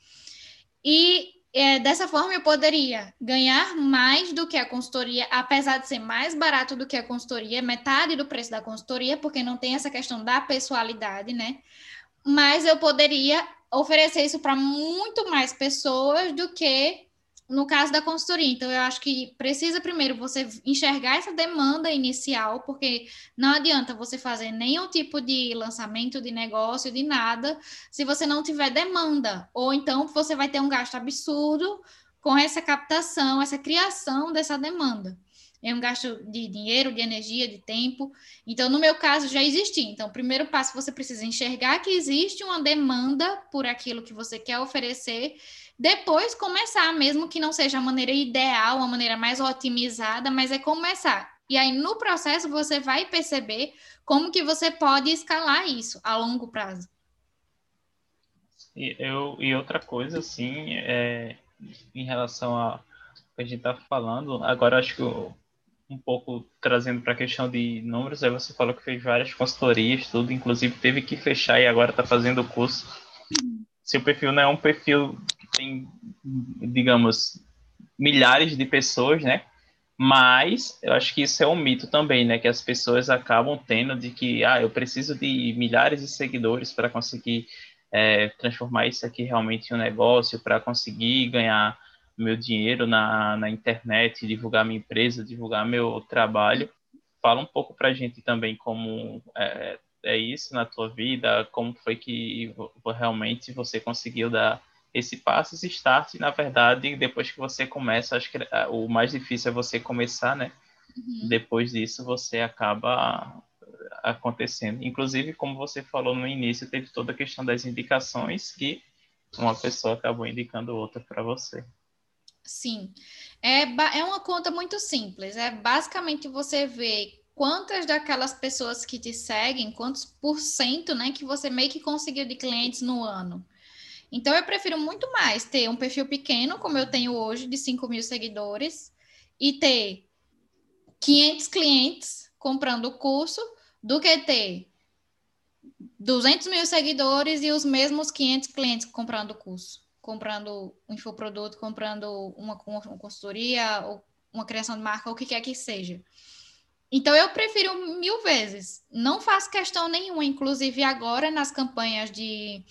E é, dessa forma eu poderia ganhar mais do que a consultoria, apesar de ser mais barato do que a consultoria, metade do preço da consultoria, porque não tem essa questão da pessoalidade, né? Mas eu poderia oferecer isso para muito mais pessoas do que no caso da consultoria, então eu acho que precisa primeiro você enxergar essa demanda inicial, porque não adianta você fazer nenhum tipo de lançamento de negócio, de nada, se você não tiver demanda, ou então você vai ter um gasto absurdo com essa captação, essa criação dessa demanda. É um gasto de dinheiro, de energia, de tempo. Então, no meu caso, já existia. Então, o primeiro passo, você precisa enxergar que existe uma demanda por aquilo que você quer oferecer depois começar, mesmo que não seja a maneira ideal, a maneira mais otimizada, mas é começar. E aí, no processo, você vai perceber como que você pode escalar isso a longo prazo. E, eu, e outra coisa, assim, é, em relação a que a gente está falando, agora acho que eu, um pouco trazendo para a questão de números, aí você falou que fez várias consultorias, tudo, inclusive teve que fechar e agora está fazendo o curso. Uhum. Seu perfil não é um perfil tem, digamos, milhares de pessoas, né? Mas eu acho que isso é um mito também, né? Que as pessoas acabam tendo de que, ah, eu preciso de milhares de seguidores para conseguir é, transformar isso aqui realmente em um negócio, para conseguir ganhar meu dinheiro na, na internet, divulgar minha empresa, divulgar meu trabalho. Fala um pouco para a gente também como é, é isso na tua vida, como foi que realmente você conseguiu dar esse passo, esse start, na verdade, depois que você começa, acho que é, o mais difícil é você começar, né? Uhum. Depois disso, você acaba acontecendo. Inclusive, como você falou no início, teve toda a questão das indicações que uma pessoa acabou indicando outra para você. Sim. É, é uma conta muito simples. É basicamente você ver quantas daquelas pessoas que te seguem, quantos por cento, né, que você meio que conseguiu de clientes no ano. Então, eu prefiro muito mais ter um perfil pequeno, como eu tenho hoje, de 5 mil seguidores, e ter 500 clientes comprando o curso, do que ter 200 mil seguidores e os mesmos 500 clientes comprando o curso, comprando um infoproduto, comprando uma, uma consultoria, ou uma criação de marca, ou o que quer que seja. Então, eu prefiro mil vezes. Não faço questão nenhuma. Inclusive, agora nas campanhas de,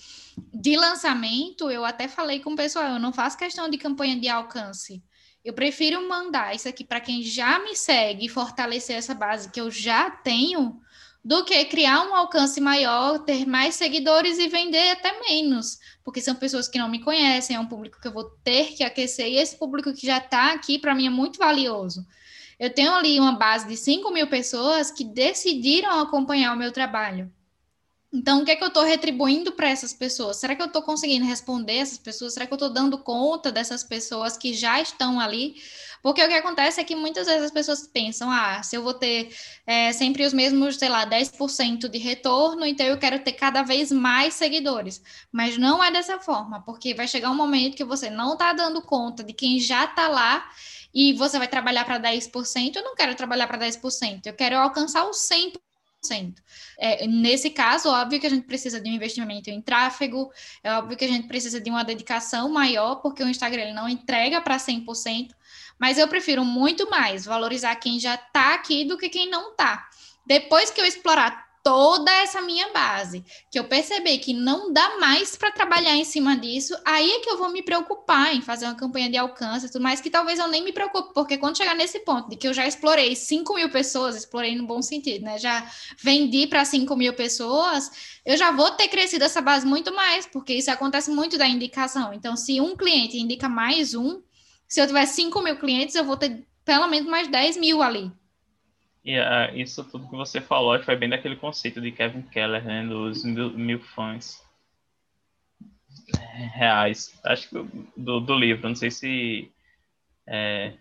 de lançamento, eu até falei com o pessoal: eu não faço questão de campanha de alcance. Eu prefiro mandar isso aqui para quem já me segue e fortalecer essa base que eu já tenho, do que criar um alcance maior, ter mais seguidores e vender até menos. Porque são pessoas que não me conhecem, é um público que eu vou ter que aquecer, e esse público que já está aqui, para mim, é muito valioso. Eu tenho ali uma base de 5 mil pessoas que decidiram acompanhar o meu trabalho. Então, o que é que eu estou retribuindo para essas pessoas? Será que eu estou conseguindo responder essas pessoas? Será que eu estou dando conta dessas pessoas que já estão ali? Porque o que acontece é que muitas vezes as pessoas pensam, ah, se eu vou ter é, sempre os mesmos, sei lá, 10% de retorno, então eu quero ter cada vez mais seguidores. Mas não é dessa forma, porque vai chegar um momento que você não está dando conta de quem já está lá e você vai trabalhar para 10%, eu não quero trabalhar para 10%, eu quero alcançar os 100%. É, nesse caso, óbvio que a gente precisa de um investimento em tráfego, é óbvio que a gente precisa de uma dedicação maior, porque o Instagram ele não entrega para 100%, mas eu prefiro muito mais valorizar quem já está aqui do que quem não está. Depois que eu explorar toda essa minha base, que eu perceber que não dá mais para trabalhar em cima disso, aí é que eu vou me preocupar em fazer uma campanha de alcance, tudo mais que talvez eu nem me preocupe, porque quando chegar nesse ponto de que eu já explorei 5 mil pessoas, explorei no bom sentido, né? Já vendi para 5 mil pessoas, eu já vou ter crescido essa base muito mais, porque isso acontece muito da indicação. Então, se um cliente indica mais um, se eu tiver 5 mil clientes, eu vou ter pelo menos mais 10 mil ali. E uh, isso tudo que você falou foi bem daquele conceito de Kevin Keller, né? Dos mil, mil fãs reais. Acho que do, do livro, não sei se. É...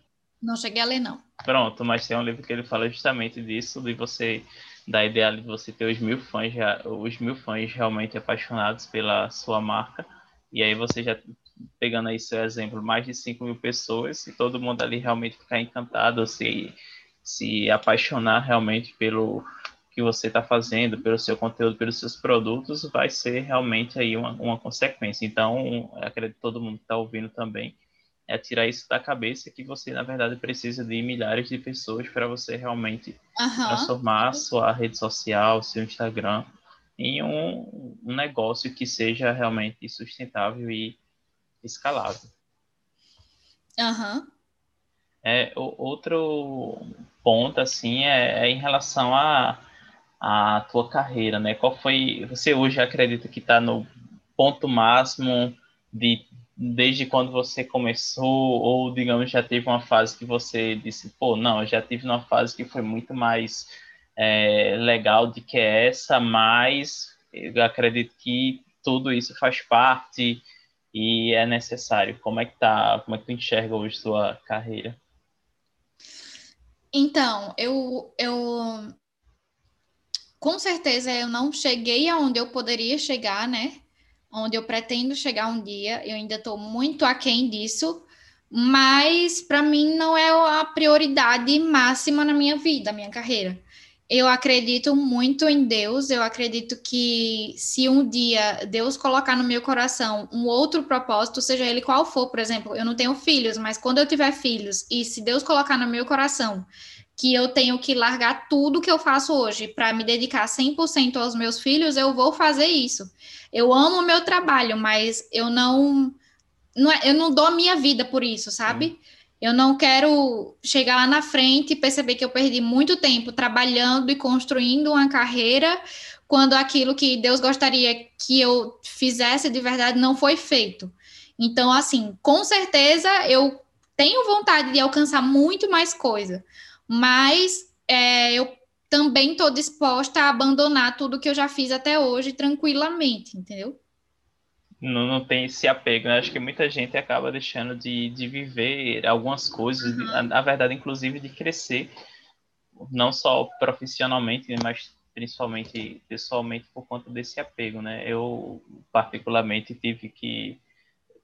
Não cheguei a ler, não. Pronto, mas tem um livro que ele fala justamente disso, de você, da ideia de você ter os mil fãs, os mil fãs realmente apaixonados pela sua marca. E aí você já pegando aí seu exemplo, mais de 5 mil pessoas, e todo mundo ali realmente ficar encantado, se se apaixonar realmente pelo que você está fazendo, pelo seu conteúdo, pelos seus produtos, vai ser realmente aí uma, uma consequência. Então, acredito que todo mundo está ouvindo também, é tirar isso da cabeça que você, na verdade, precisa de milhares de pessoas para você realmente uhum. transformar a sua rede social, seu Instagram, em um, um negócio que seja realmente sustentável e escalável. Aham. Uhum. É, outro ponto, assim, é, é em relação à a, a, tua carreira, né? Qual foi... Você hoje acredita que está no ponto máximo de desde quando você começou? Ou digamos já teve uma fase que você disse pô não eu já tive uma fase que foi muito mais é, legal do que essa mas eu acredito que tudo isso faz parte e é necessário. Como é que tá como é que tu enxerga hoje sua carreira então, eu, eu com certeza eu não cheguei aonde eu poderia chegar, né? Onde eu pretendo chegar um dia. Eu ainda estou muito aquém disso, mas para mim não é a prioridade máxima na minha vida, minha carreira. Eu acredito muito em Deus, eu acredito que se um dia Deus colocar no meu coração um outro propósito, seja ele qual for, por exemplo, eu não tenho filhos, mas quando eu tiver filhos, e se Deus colocar no meu coração que eu tenho que largar tudo que eu faço hoje para me dedicar 100% aos meus filhos, eu vou fazer isso. Eu amo o meu trabalho, mas eu não, não é, eu não dou minha vida por isso, sabe? Eu não quero chegar lá na frente e perceber que eu perdi muito tempo trabalhando e construindo uma carreira quando aquilo que Deus gostaria que eu fizesse de verdade não foi feito. Então, assim, com certeza eu tenho vontade de alcançar muito mais coisa, mas é, eu também estou disposta a abandonar tudo que eu já fiz até hoje tranquilamente, entendeu? Não, não tem esse apego. Né? Acho que muita gente acaba deixando de, de viver algumas coisas, uhum. na, verdade, inclusive de crescer, não só profissionalmente, mas principalmente pessoalmente por conta desse apego, né? Eu particularmente tive que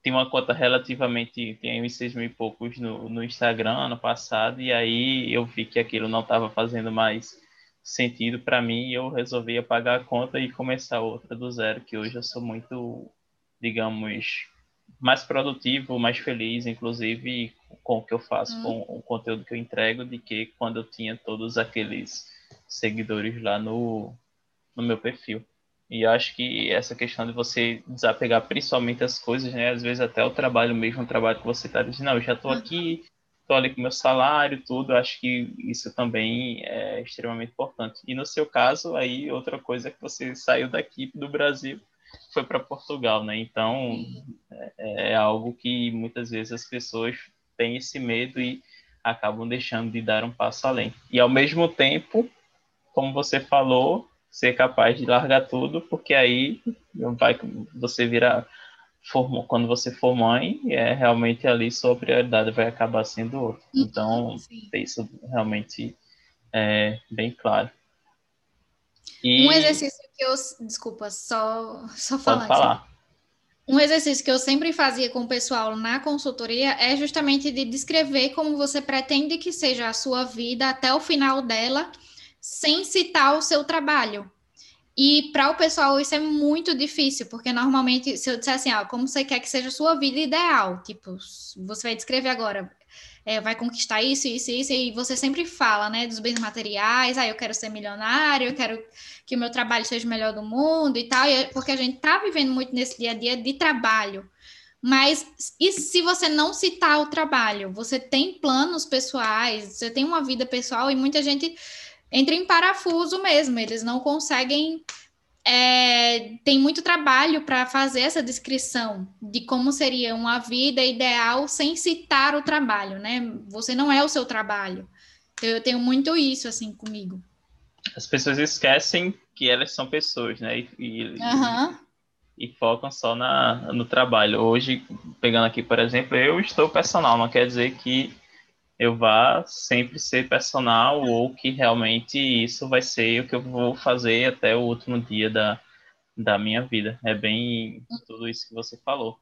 tinha uma conta relativamente, tinha uns seis mil e poucos no, no Instagram ano passado e aí eu vi que aquilo não estava fazendo mais sentido para mim e eu resolvi apagar a conta e começar outra do zero, que hoje eu sou muito digamos, mais produtivo, mais feliz, inclusive, com o que eu faço, hum. com o conteúdo que eu entrego, de que quando eu tinha todos aqueles seguidores lá no, no meu perfil. E acho que essa questão de você desapegar principalmente as coisas, né? Às vezes até o trabalho mesmo, o trabalho que você está dizendo, não, eu já estou aqui, estou ali com meu salário, tudo, acho que isso também é extremamente importante. E no seu caso, aí, outra coisa é que você saiu daqui do Brasil foi para Portugal, né? Então é, é, algo que muitas vezes as pessoas têm esse medo e acabam deixando de dar um passo além. E ao mesmo tempo, como você falou, ser capaz de largar tudo, porque aí vai você virar quando você for mãe, é realmente ali sua prioridade vai acabar sendo outra. Uhum, então, isso realmente é bem claro. E... Um exercício que eu. Desculpa, só, só. Pode falar. Um exercício que eu sempre fazia com o pessoal na consultoria é justamente de descrever como você pretende que seja a sua vida até o final dela, sem citar o seu trabalho. E para o pessoal isso é muito difícil, porque normalmente, se eu disser assim, ah, como você quer que seja a sua vida ideal, tipo, você vai descrever agora, é, vai conquistar isso, isso, isso, e você sempre fala, né, dos bens materiais, ah, eu quero ser milionário, eu quero que o meu trabalho seja o melhor do mundo e tal, e é porque a gente tá vivendo muito nesse dia a dia de trabalho. Mas e se você não citar o trabalho? Você tem planos pessoais, você tem uma vida pessoal e muita gente entra em parafuso mesmo, eles não conseguem. É, tem muito trabalho para fazer essa descrição de como seria uma vida ideal sem citar o trabalho, né? Você não é o seu trabalho. Eu tenho muito isso assim comigo. As pessoas esquecem que elas são pessoas, né? E, e, uhum. e, e focam só na, no trabalho. Hoje, pegando aqui, por exemplo, eu estou personal, não quer dizer que eu vá sempre ser personal ou que realmente isso vai ser o que eu vou fazer até o último dia da, da minha vida. É bem tudo isso que você falou.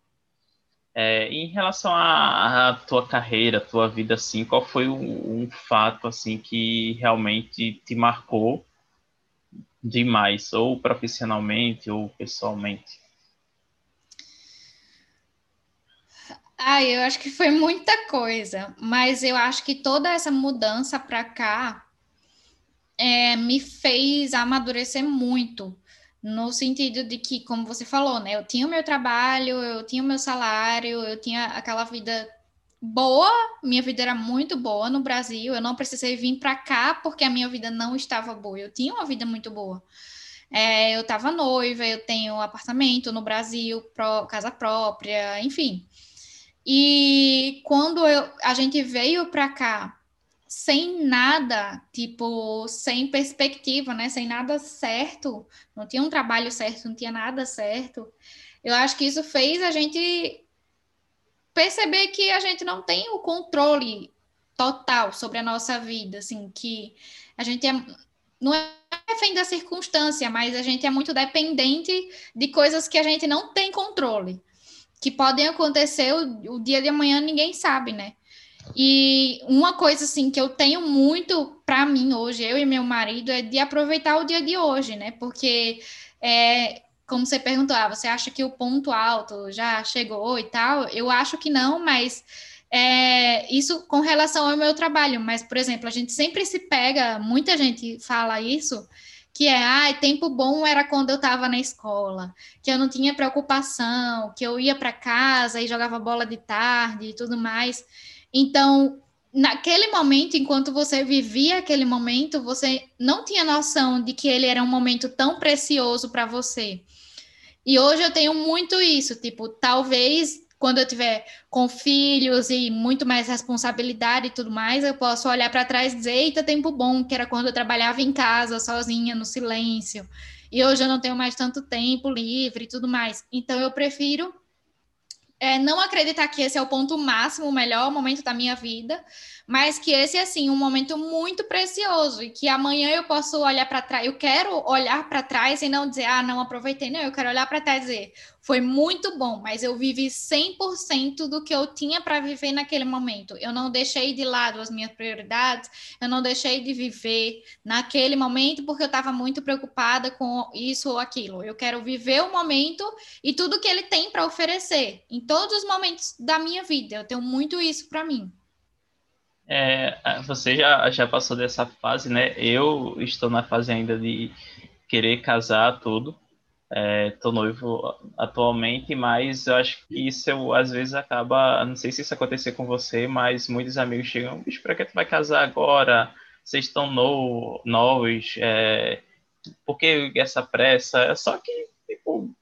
É, em relação à, tua carreira, tua vida, assim, qual foi um, um fato assim que realmente te marcou demais, ou profissionalmente ou pessoalmente? Ah, eu acho que foi muita coisa, mas eu acho que toda essa mudança para cá é, me fez amadurecer muito, no sentido de que, como você falou, né, eu tinha o meu trabalho, eu tinha o meu salário, eu tinha aquela vida boa, minha vida era muito boa no Brasil, eu não precisei vir para cá porque a minha vida não estava boa, eu tinha uma vida muito boa. É, eu estava noiva, eu tenho apartamento no Brasil, casa própria, enfim. E quando eu, a gente veio para cá sem nada, tipo, sem perspectiva, né? Sem nada certo, não tinha um trabalho certo, não tinha nada certo. Eu acho que isso fez a gente perceber que a gente não tem o controle total sobre a nossa vida, assim, que a gente é, não é refém da circunstância, mas a gente é muito dependente de coisas que a gente não tem controle que podem acontecer o, o dia de amanhã, ninguém sabe, né? E uma coisa assim que eu tenho muito para mim hoje, eu e meu marido, é de aproveitar o dia de hoje, né? Porque é, como você perguntou, ah, você acha que o ponto alto já chegou e tal? Eu acho que não, mas é, isso com relação ao meu trabalho. Mas, por exemplo, a gente sempre se pega, muita gente fala isso, que é, ah, tempo bom era quando eu estava na escola, que eu não tinha preocupação, que eu ia para casa e jogava bola de tarde e tudo mais. Então, naquele momento, enquanto você vivia aquele momento, você não tinha noção de que ele era um momento tão precioso para você. E hoje eu tenho muito isso, tipo, talvez quando eu tiver com filhos e muito mais responsabilidade e tudo mais, eu posso olhar para trás e dizer, eita, tempo bom, que era quando eu trabalhava em casa, sozinha, no silêncio. E hoje eu não tenho mais tanto tempo livre e tudo mais. Então eu prefiro é, não acreditar que esse é o ponto máximo, o melhor momento da minha vida, mas que esse é assim um momento muito precioso e que amanhã eu posso olhar para trás, eu quero olhar para trás e não dizer, ah, não aproveitei, não, eu quero olhar para trás e dizer, foi muito bom, mas eu vivi 100% do que eu tinha para viver naquele momento. Eu não deixei de lado as minhas prioridades, eu não deixei de viver naquele momento porque eu estava muito preocupada com isso ou aquilo. Eu quero viver o momento e tudo que ele tem para oferecer em todos os momentos da minha vida. Eu tenho muito isso para mim. É, você já, já passou dessa fase, né? Eu estou na fase ainda de querer casar tudo. Estou é, noivo atualmente, mas eu acho que isso eu, às vezes acaba. Não sei se isso acontecer com você, mas muitos amigos chegam: bicho, para que tu vai casar agora? Vocês estão no, novos, é, por que essa pressa? Só que, tipo,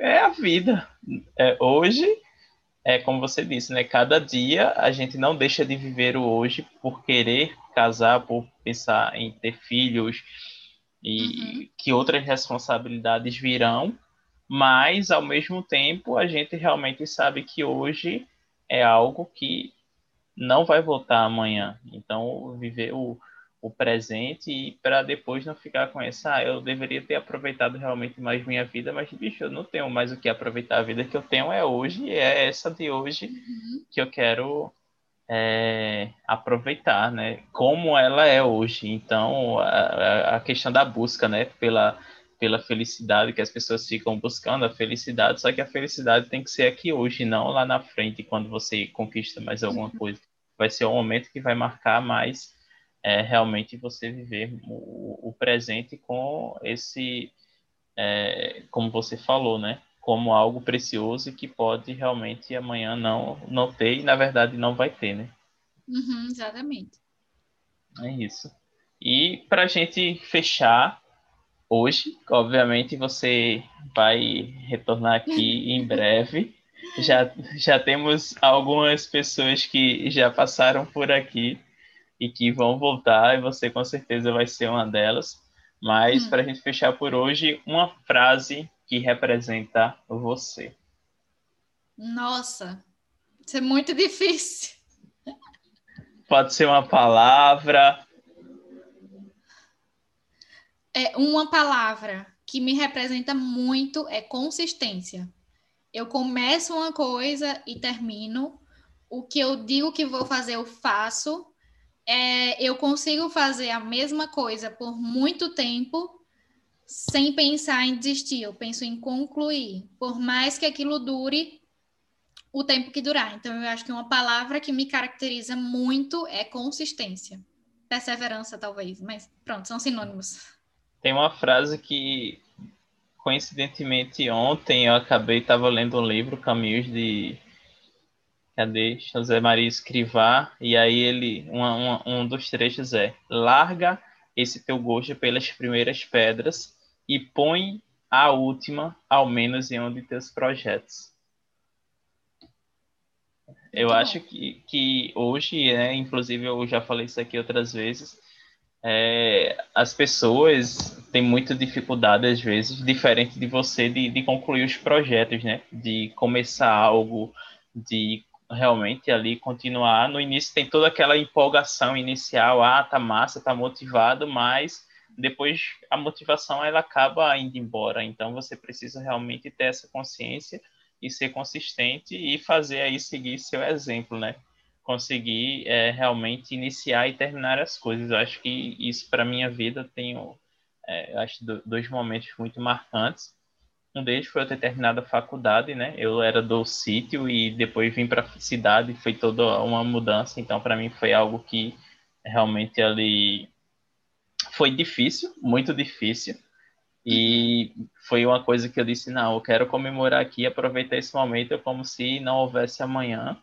é a vida. É, hoje, é como você disse, né? Cada dia a gente não deixa de viver o hoje por querer casar, por pensar em ter filhos e uhum. que outras responsabilidades virão, mas ao mesmo tempo a gente realmente sabe que hoje é algo que não vai voltar amanhã. Então, viver o, o presente e para depois não ficar com essa, ah, eu deveria ter aproveitado realmente mais minha vida, mas bicho, eu não tenho mais o que aproveitar. A vida que eu tenho é hoje, e é essa de hoje uhum. que eu quero é, aproveitar, né? Como ela é hoje. Então, a, a questão da busca, né? Pela, pela felicidade que as pessoas ficam buscando a felicidade, só que a felicidade tem que ser aqui hoje, não lá na frente, quando você conquista mais alguma uhum. coisa. Vai ser o momento que vai marcar mais é, realmente você viver o, o presente com esse, é, como você falou, né? Como algo precioso que pode realmente amanhã não, não ter e na verdade não vai ter, né? Uhum, exatamente. É isso. E para a gente fechar hoje, obviamente você vai retornar aqui em breve. Já, já temos algumas pessoas que já passaram por aqui e que vão voltar, e você com certeza vai ser uma delas. Mas hum. para a gente fechar por hoje, uma frase que representa você? Nossa, isso é muito difícil. Pode ser uma palavra. É uma palavra que me representa muito é consistência. Eu começo uma coisa e termino. O que eu digo que vou fazer, eu faço. É, eu consigo fazer a mesma coisa por muito tempo sem pensar em desistir, eu penso em concluir, por mais que aquilo dure o tempo que durar. Então, eu acho que uma palavra que me caracteriza muito é consistência. Perseverança, talvez, mas pronto, são sinônimos. Tem uma frase que, coincidentemente, ontem eu acabei, estava lendo um livro, Caminhos de. Cadê? José Maria Escrivá, e aí ele, uma, uma, um dos trechos é: larga esse teu gosto pelas primeiras pedras e põe a última, ao menos, em um de teus projetos. Eu acho que, que hoje, né, inclusive eu já falei isso aqui outras vezes, é, as pessoas têm muita dificuldade, às vezes, diferente de você, de, de concluir os projetos, né? De começar algo, de realmente ali continuar. No início tem toda aquela empolgação inicial, ah, tá massa, tá motivado, mas depois a motivação ela acaba indo embora. Então você precisa realmente ter essa consciência e ser consistente e fazer aí seguir seu exemplo, né? Conseguir é, realmente iniciar e terminar as coisas. Eu acho que isso para minha vida tem, é, acho dois momentos muito marcantes. Um deles foi eu ter terminado a faculdade, né? Eu era do sítio e depois vim para a cidade, foi toda uma mudança. Então para mim foi algo que realmente ali foi difícil, muito difícil. E foi uma coisa que eu disse: não, eu quero comemorar aqui, aproveitar esse momento como se não houvesse amanhã.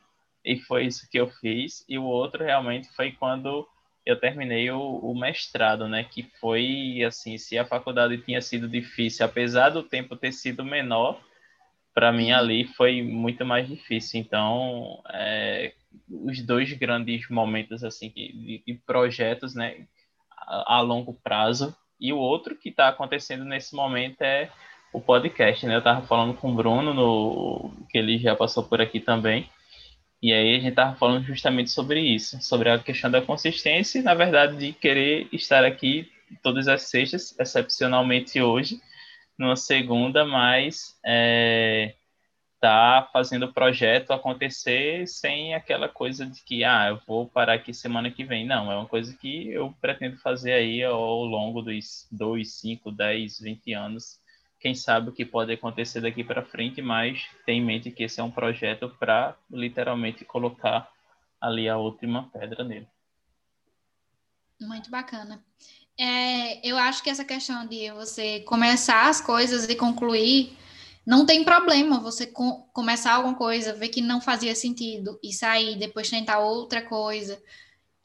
E foi isso que eu fiz. E o outro realmente foi quando eu terminei o, o, mestrado, né? Que foi assim: se a faculdade tinha sido difícil, apesar do tempo ter sido menor, para mim ali foi muito mais difícil. Então, é, os dois grandes momentos assim de, de projetos, né? A, longo prazo. E o outro que está acontecendo nesse momento é o podcast, né? Eu estava falando com o Bruno, no, que ele já passou por aqui também. E aí a gente estava falando justamente sobre isso, sobre a questão da consistência e, na verdade, de querer estar aqui todas as sextas, excepcionalmente hoje, numa segunda, mas é, tá fazendo o projeto acontecer sem aquela coisa de que, ah, eu vou parar aqui semana que vem. Não, é uma coisa que eu pretendo fazer aí ao longo dos 2, 5, 10, 20 anos. Quem sabe o que pode acontecer daqui para frente, mas tem em mente que esse é um projeto para literalmente colocar ali a última pedra nele. Muito bacana. É, eu acho que essa questão de você começar as coisas e concluir não tem problema você com, começar alguma coisa, ver que não fazia sentido e sair, depois tentar outra coisa.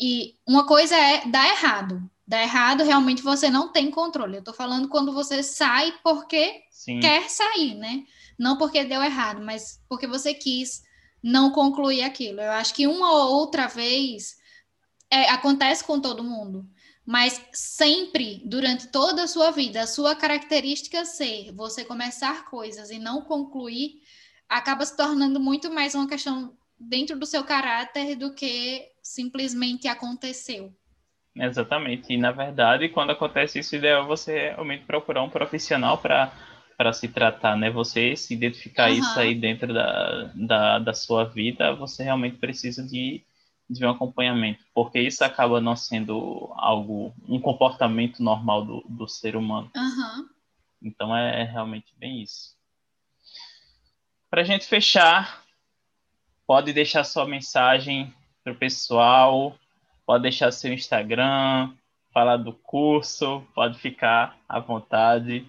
E uma coisa é dar errado. Dar errado, realmente você não tem controle. Eu tô falando quando você sai porque Sim. quer sair, né? Não porque deu errado, mas porque você quis não concluir aquilo. Eu acho que uma ou outra vez é, acontece com todo mundo mas sempre, durante toda a sua vida, a sua característica ser você começar coisas e não concluir, acaba se tornando muito mais uma questão dentro do seu caráter do que simplesmente aconteceu. Exatamente. E, na verdade, quando acontece isso, o ideal é você realmente procurar um profissional para para se tratar, né? Você se identificar uhum. isso aí dentro da, da, da sua vida, você realmente precisa de de um acompanhamento, porque isso acaba não sendo algo, um comportamento normal do, do ser humano. Uhum. Então é, é realmente bem isso. Para a gente fechar, pode deixar sua mensagem para o pessoal, pode deixar seu Instagram, falar do curso, pode ficar à vontade.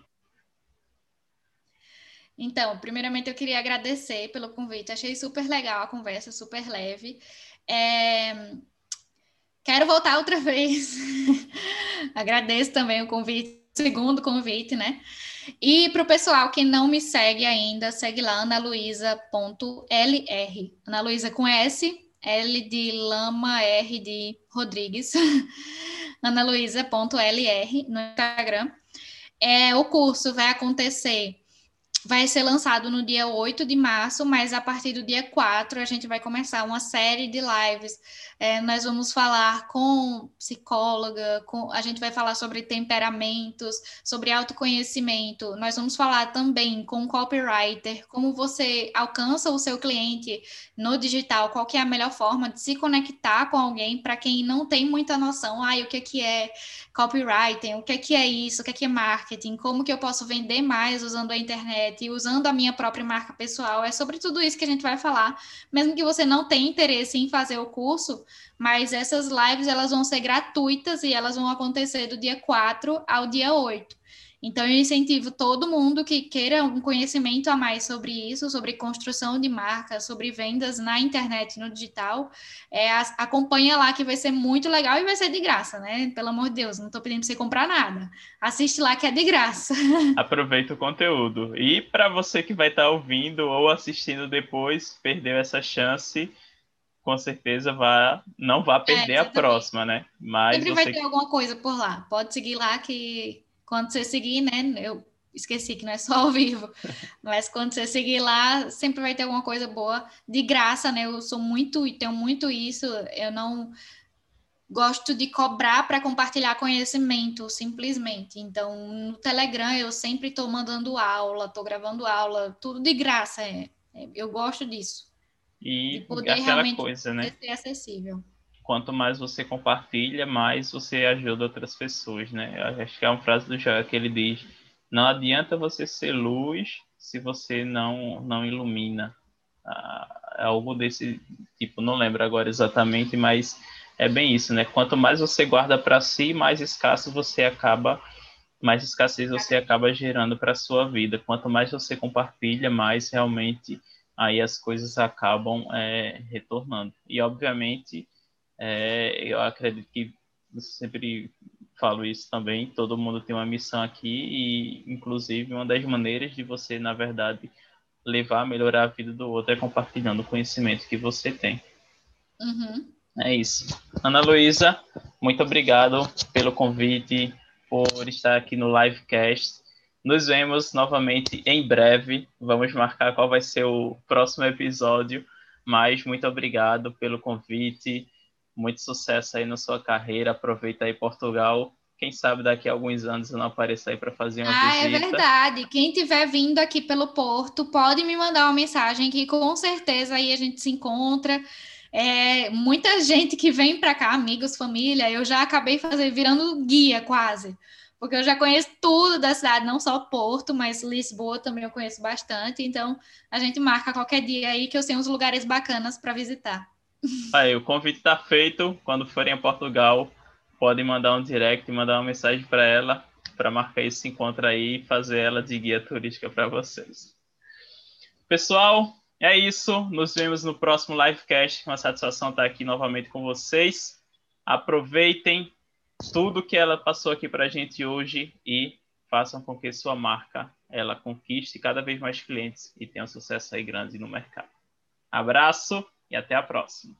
Então, primeiramente eu queria agradecer pelo convite, achei super legal a conversa, super leve. É... Quero voltar outra vez. Agradeço também o convite, segundo convite, né? E para o pessoal que não me segue ainda, segue lá analuisa.lr. Ana Luísa com S, L de Lama, R de Rodrigues. analuisa.lr no Instagram. É, o curso vai acontecer vai ser lançado no dia 8 de março, mas a partir do dia 4 a gente vai começar uma série de lives. É, nós vamos falar com psicóloga, com, a gente vai falar sobre temperamentos, sobre autoconhecimento. Nós vamos falar também com copywriter, como você alcança o seu cliente no digital, qual que é a melhor forma de se conectar com alguém para quem não tem muita noção, ah, o que, que é copywriting, o que, que é isso, o que, que é marketing, como que eu posso vender mais usando a internet internet e usando a minha própria marca pessoal. É sobre tudo isso que a gente vai falar, mesmo que você não tenha interesse em fazer o curso, mas essas lives elas vão ser gratuitas e elas vão acontecer do dia 4 ao dia 8. Então, eu incentivo todo mundo que queira um conhecimento a mais sobre isso, sobre construção de marca, sobre vendas na internet, no digital, é, acompanha lá que vai ser muito legal e vai ser de graça, né? Pelo amor de Deus, não estou pedindo para você comprar nada. Assiste lá que é de graça. Aproveita o conteúdo. E para você que vai estar tá ouvindo ou assistindo depois, perdeu essa chance, com certeza vai, não vai perder é, a próxima, né? Mas Sempre você... vai ter alguma coisa por lá. Pode seguir lá que quando você seguir, né? Eu esqueci que não é só ao vivo, mas quando você seguir lá, sempre vai ter alguma coisa boa de graça, né? Eu sou muito e tenho muito isso, eu não gosto de cobrar para compartilhar conhecimento, simplesmente. Então, no Telegram eu sempre estou mandando aula, estou gravando aula, tudo de graça. É, é, eu gosto disso. E de poder aquela realmente coisa, né? ser acessível quanto mais você compartilha, mais você ajuda outras pessoas, né? Acho que é uma frase do Joel que ele diz: não adianta você ser luz se você não não ilumina. Ah, é algo desse tipo, não lembro agora exatamente, mas é bem isso, né? Quanto mais você guarda para si, mais escasso você acaba, mais escassez você acaba gerando para sua vida. Quanto mais você compartilha, mais realmente aí as coisas acabam é, retornando. E obviamente é, eu acredito que sempre falo isso também. Todo mundo tem uma missão aqui e, inclusive, uma das maneiras de você, na verdade, levar a melhorar a vida do outro é compartilhando o conhecimento que você tem. Uhum. É isso. Ana Luísa, muito obrigado pelo convite, por estar aqui no livecast. Nos vemos novamente em breve. Vamos marcar qual vai ser o próximo episódio. Mas muito obrigado pelo convite muito sucesso aí na sua carreira. Aproveita aí Portugal. Quem sabe daqui a alguns anos eu não apareça aí para fazer uma ah, visita. Ah, é verdade. Quem tiver vindo aqui pelo Porto, pode me mandar uma mensagem que com certeza aí a gente se encontra. É, muita gente que vem para cá, amigos, família, eu já acabei fazer, virando guia quase, porque eu já conheço tudo da cidade, não só Porto, mas Lisboa também eu conheço bastante, então a gente marca qualquer dia aí que eu sei uns lugares bacanas para visitar. Aí, o convite está feito. Quando forem a Portugal, podem mandar um direct, mandar uma mensagem para ela, para marcar esse encontro aí e fazer ela de guia turística para vocês. Pessoal, é isso. Nos vemos no próximo livecast. Uma satisfação estar aqui novamente com vocês. Aproveitem tudo que ela passou aqui para a gente hoje e façam com que sua marca ela conquiste cada vez mais clientes e tenha um sucesso aí grande no mercado. Abraço e até a próxima.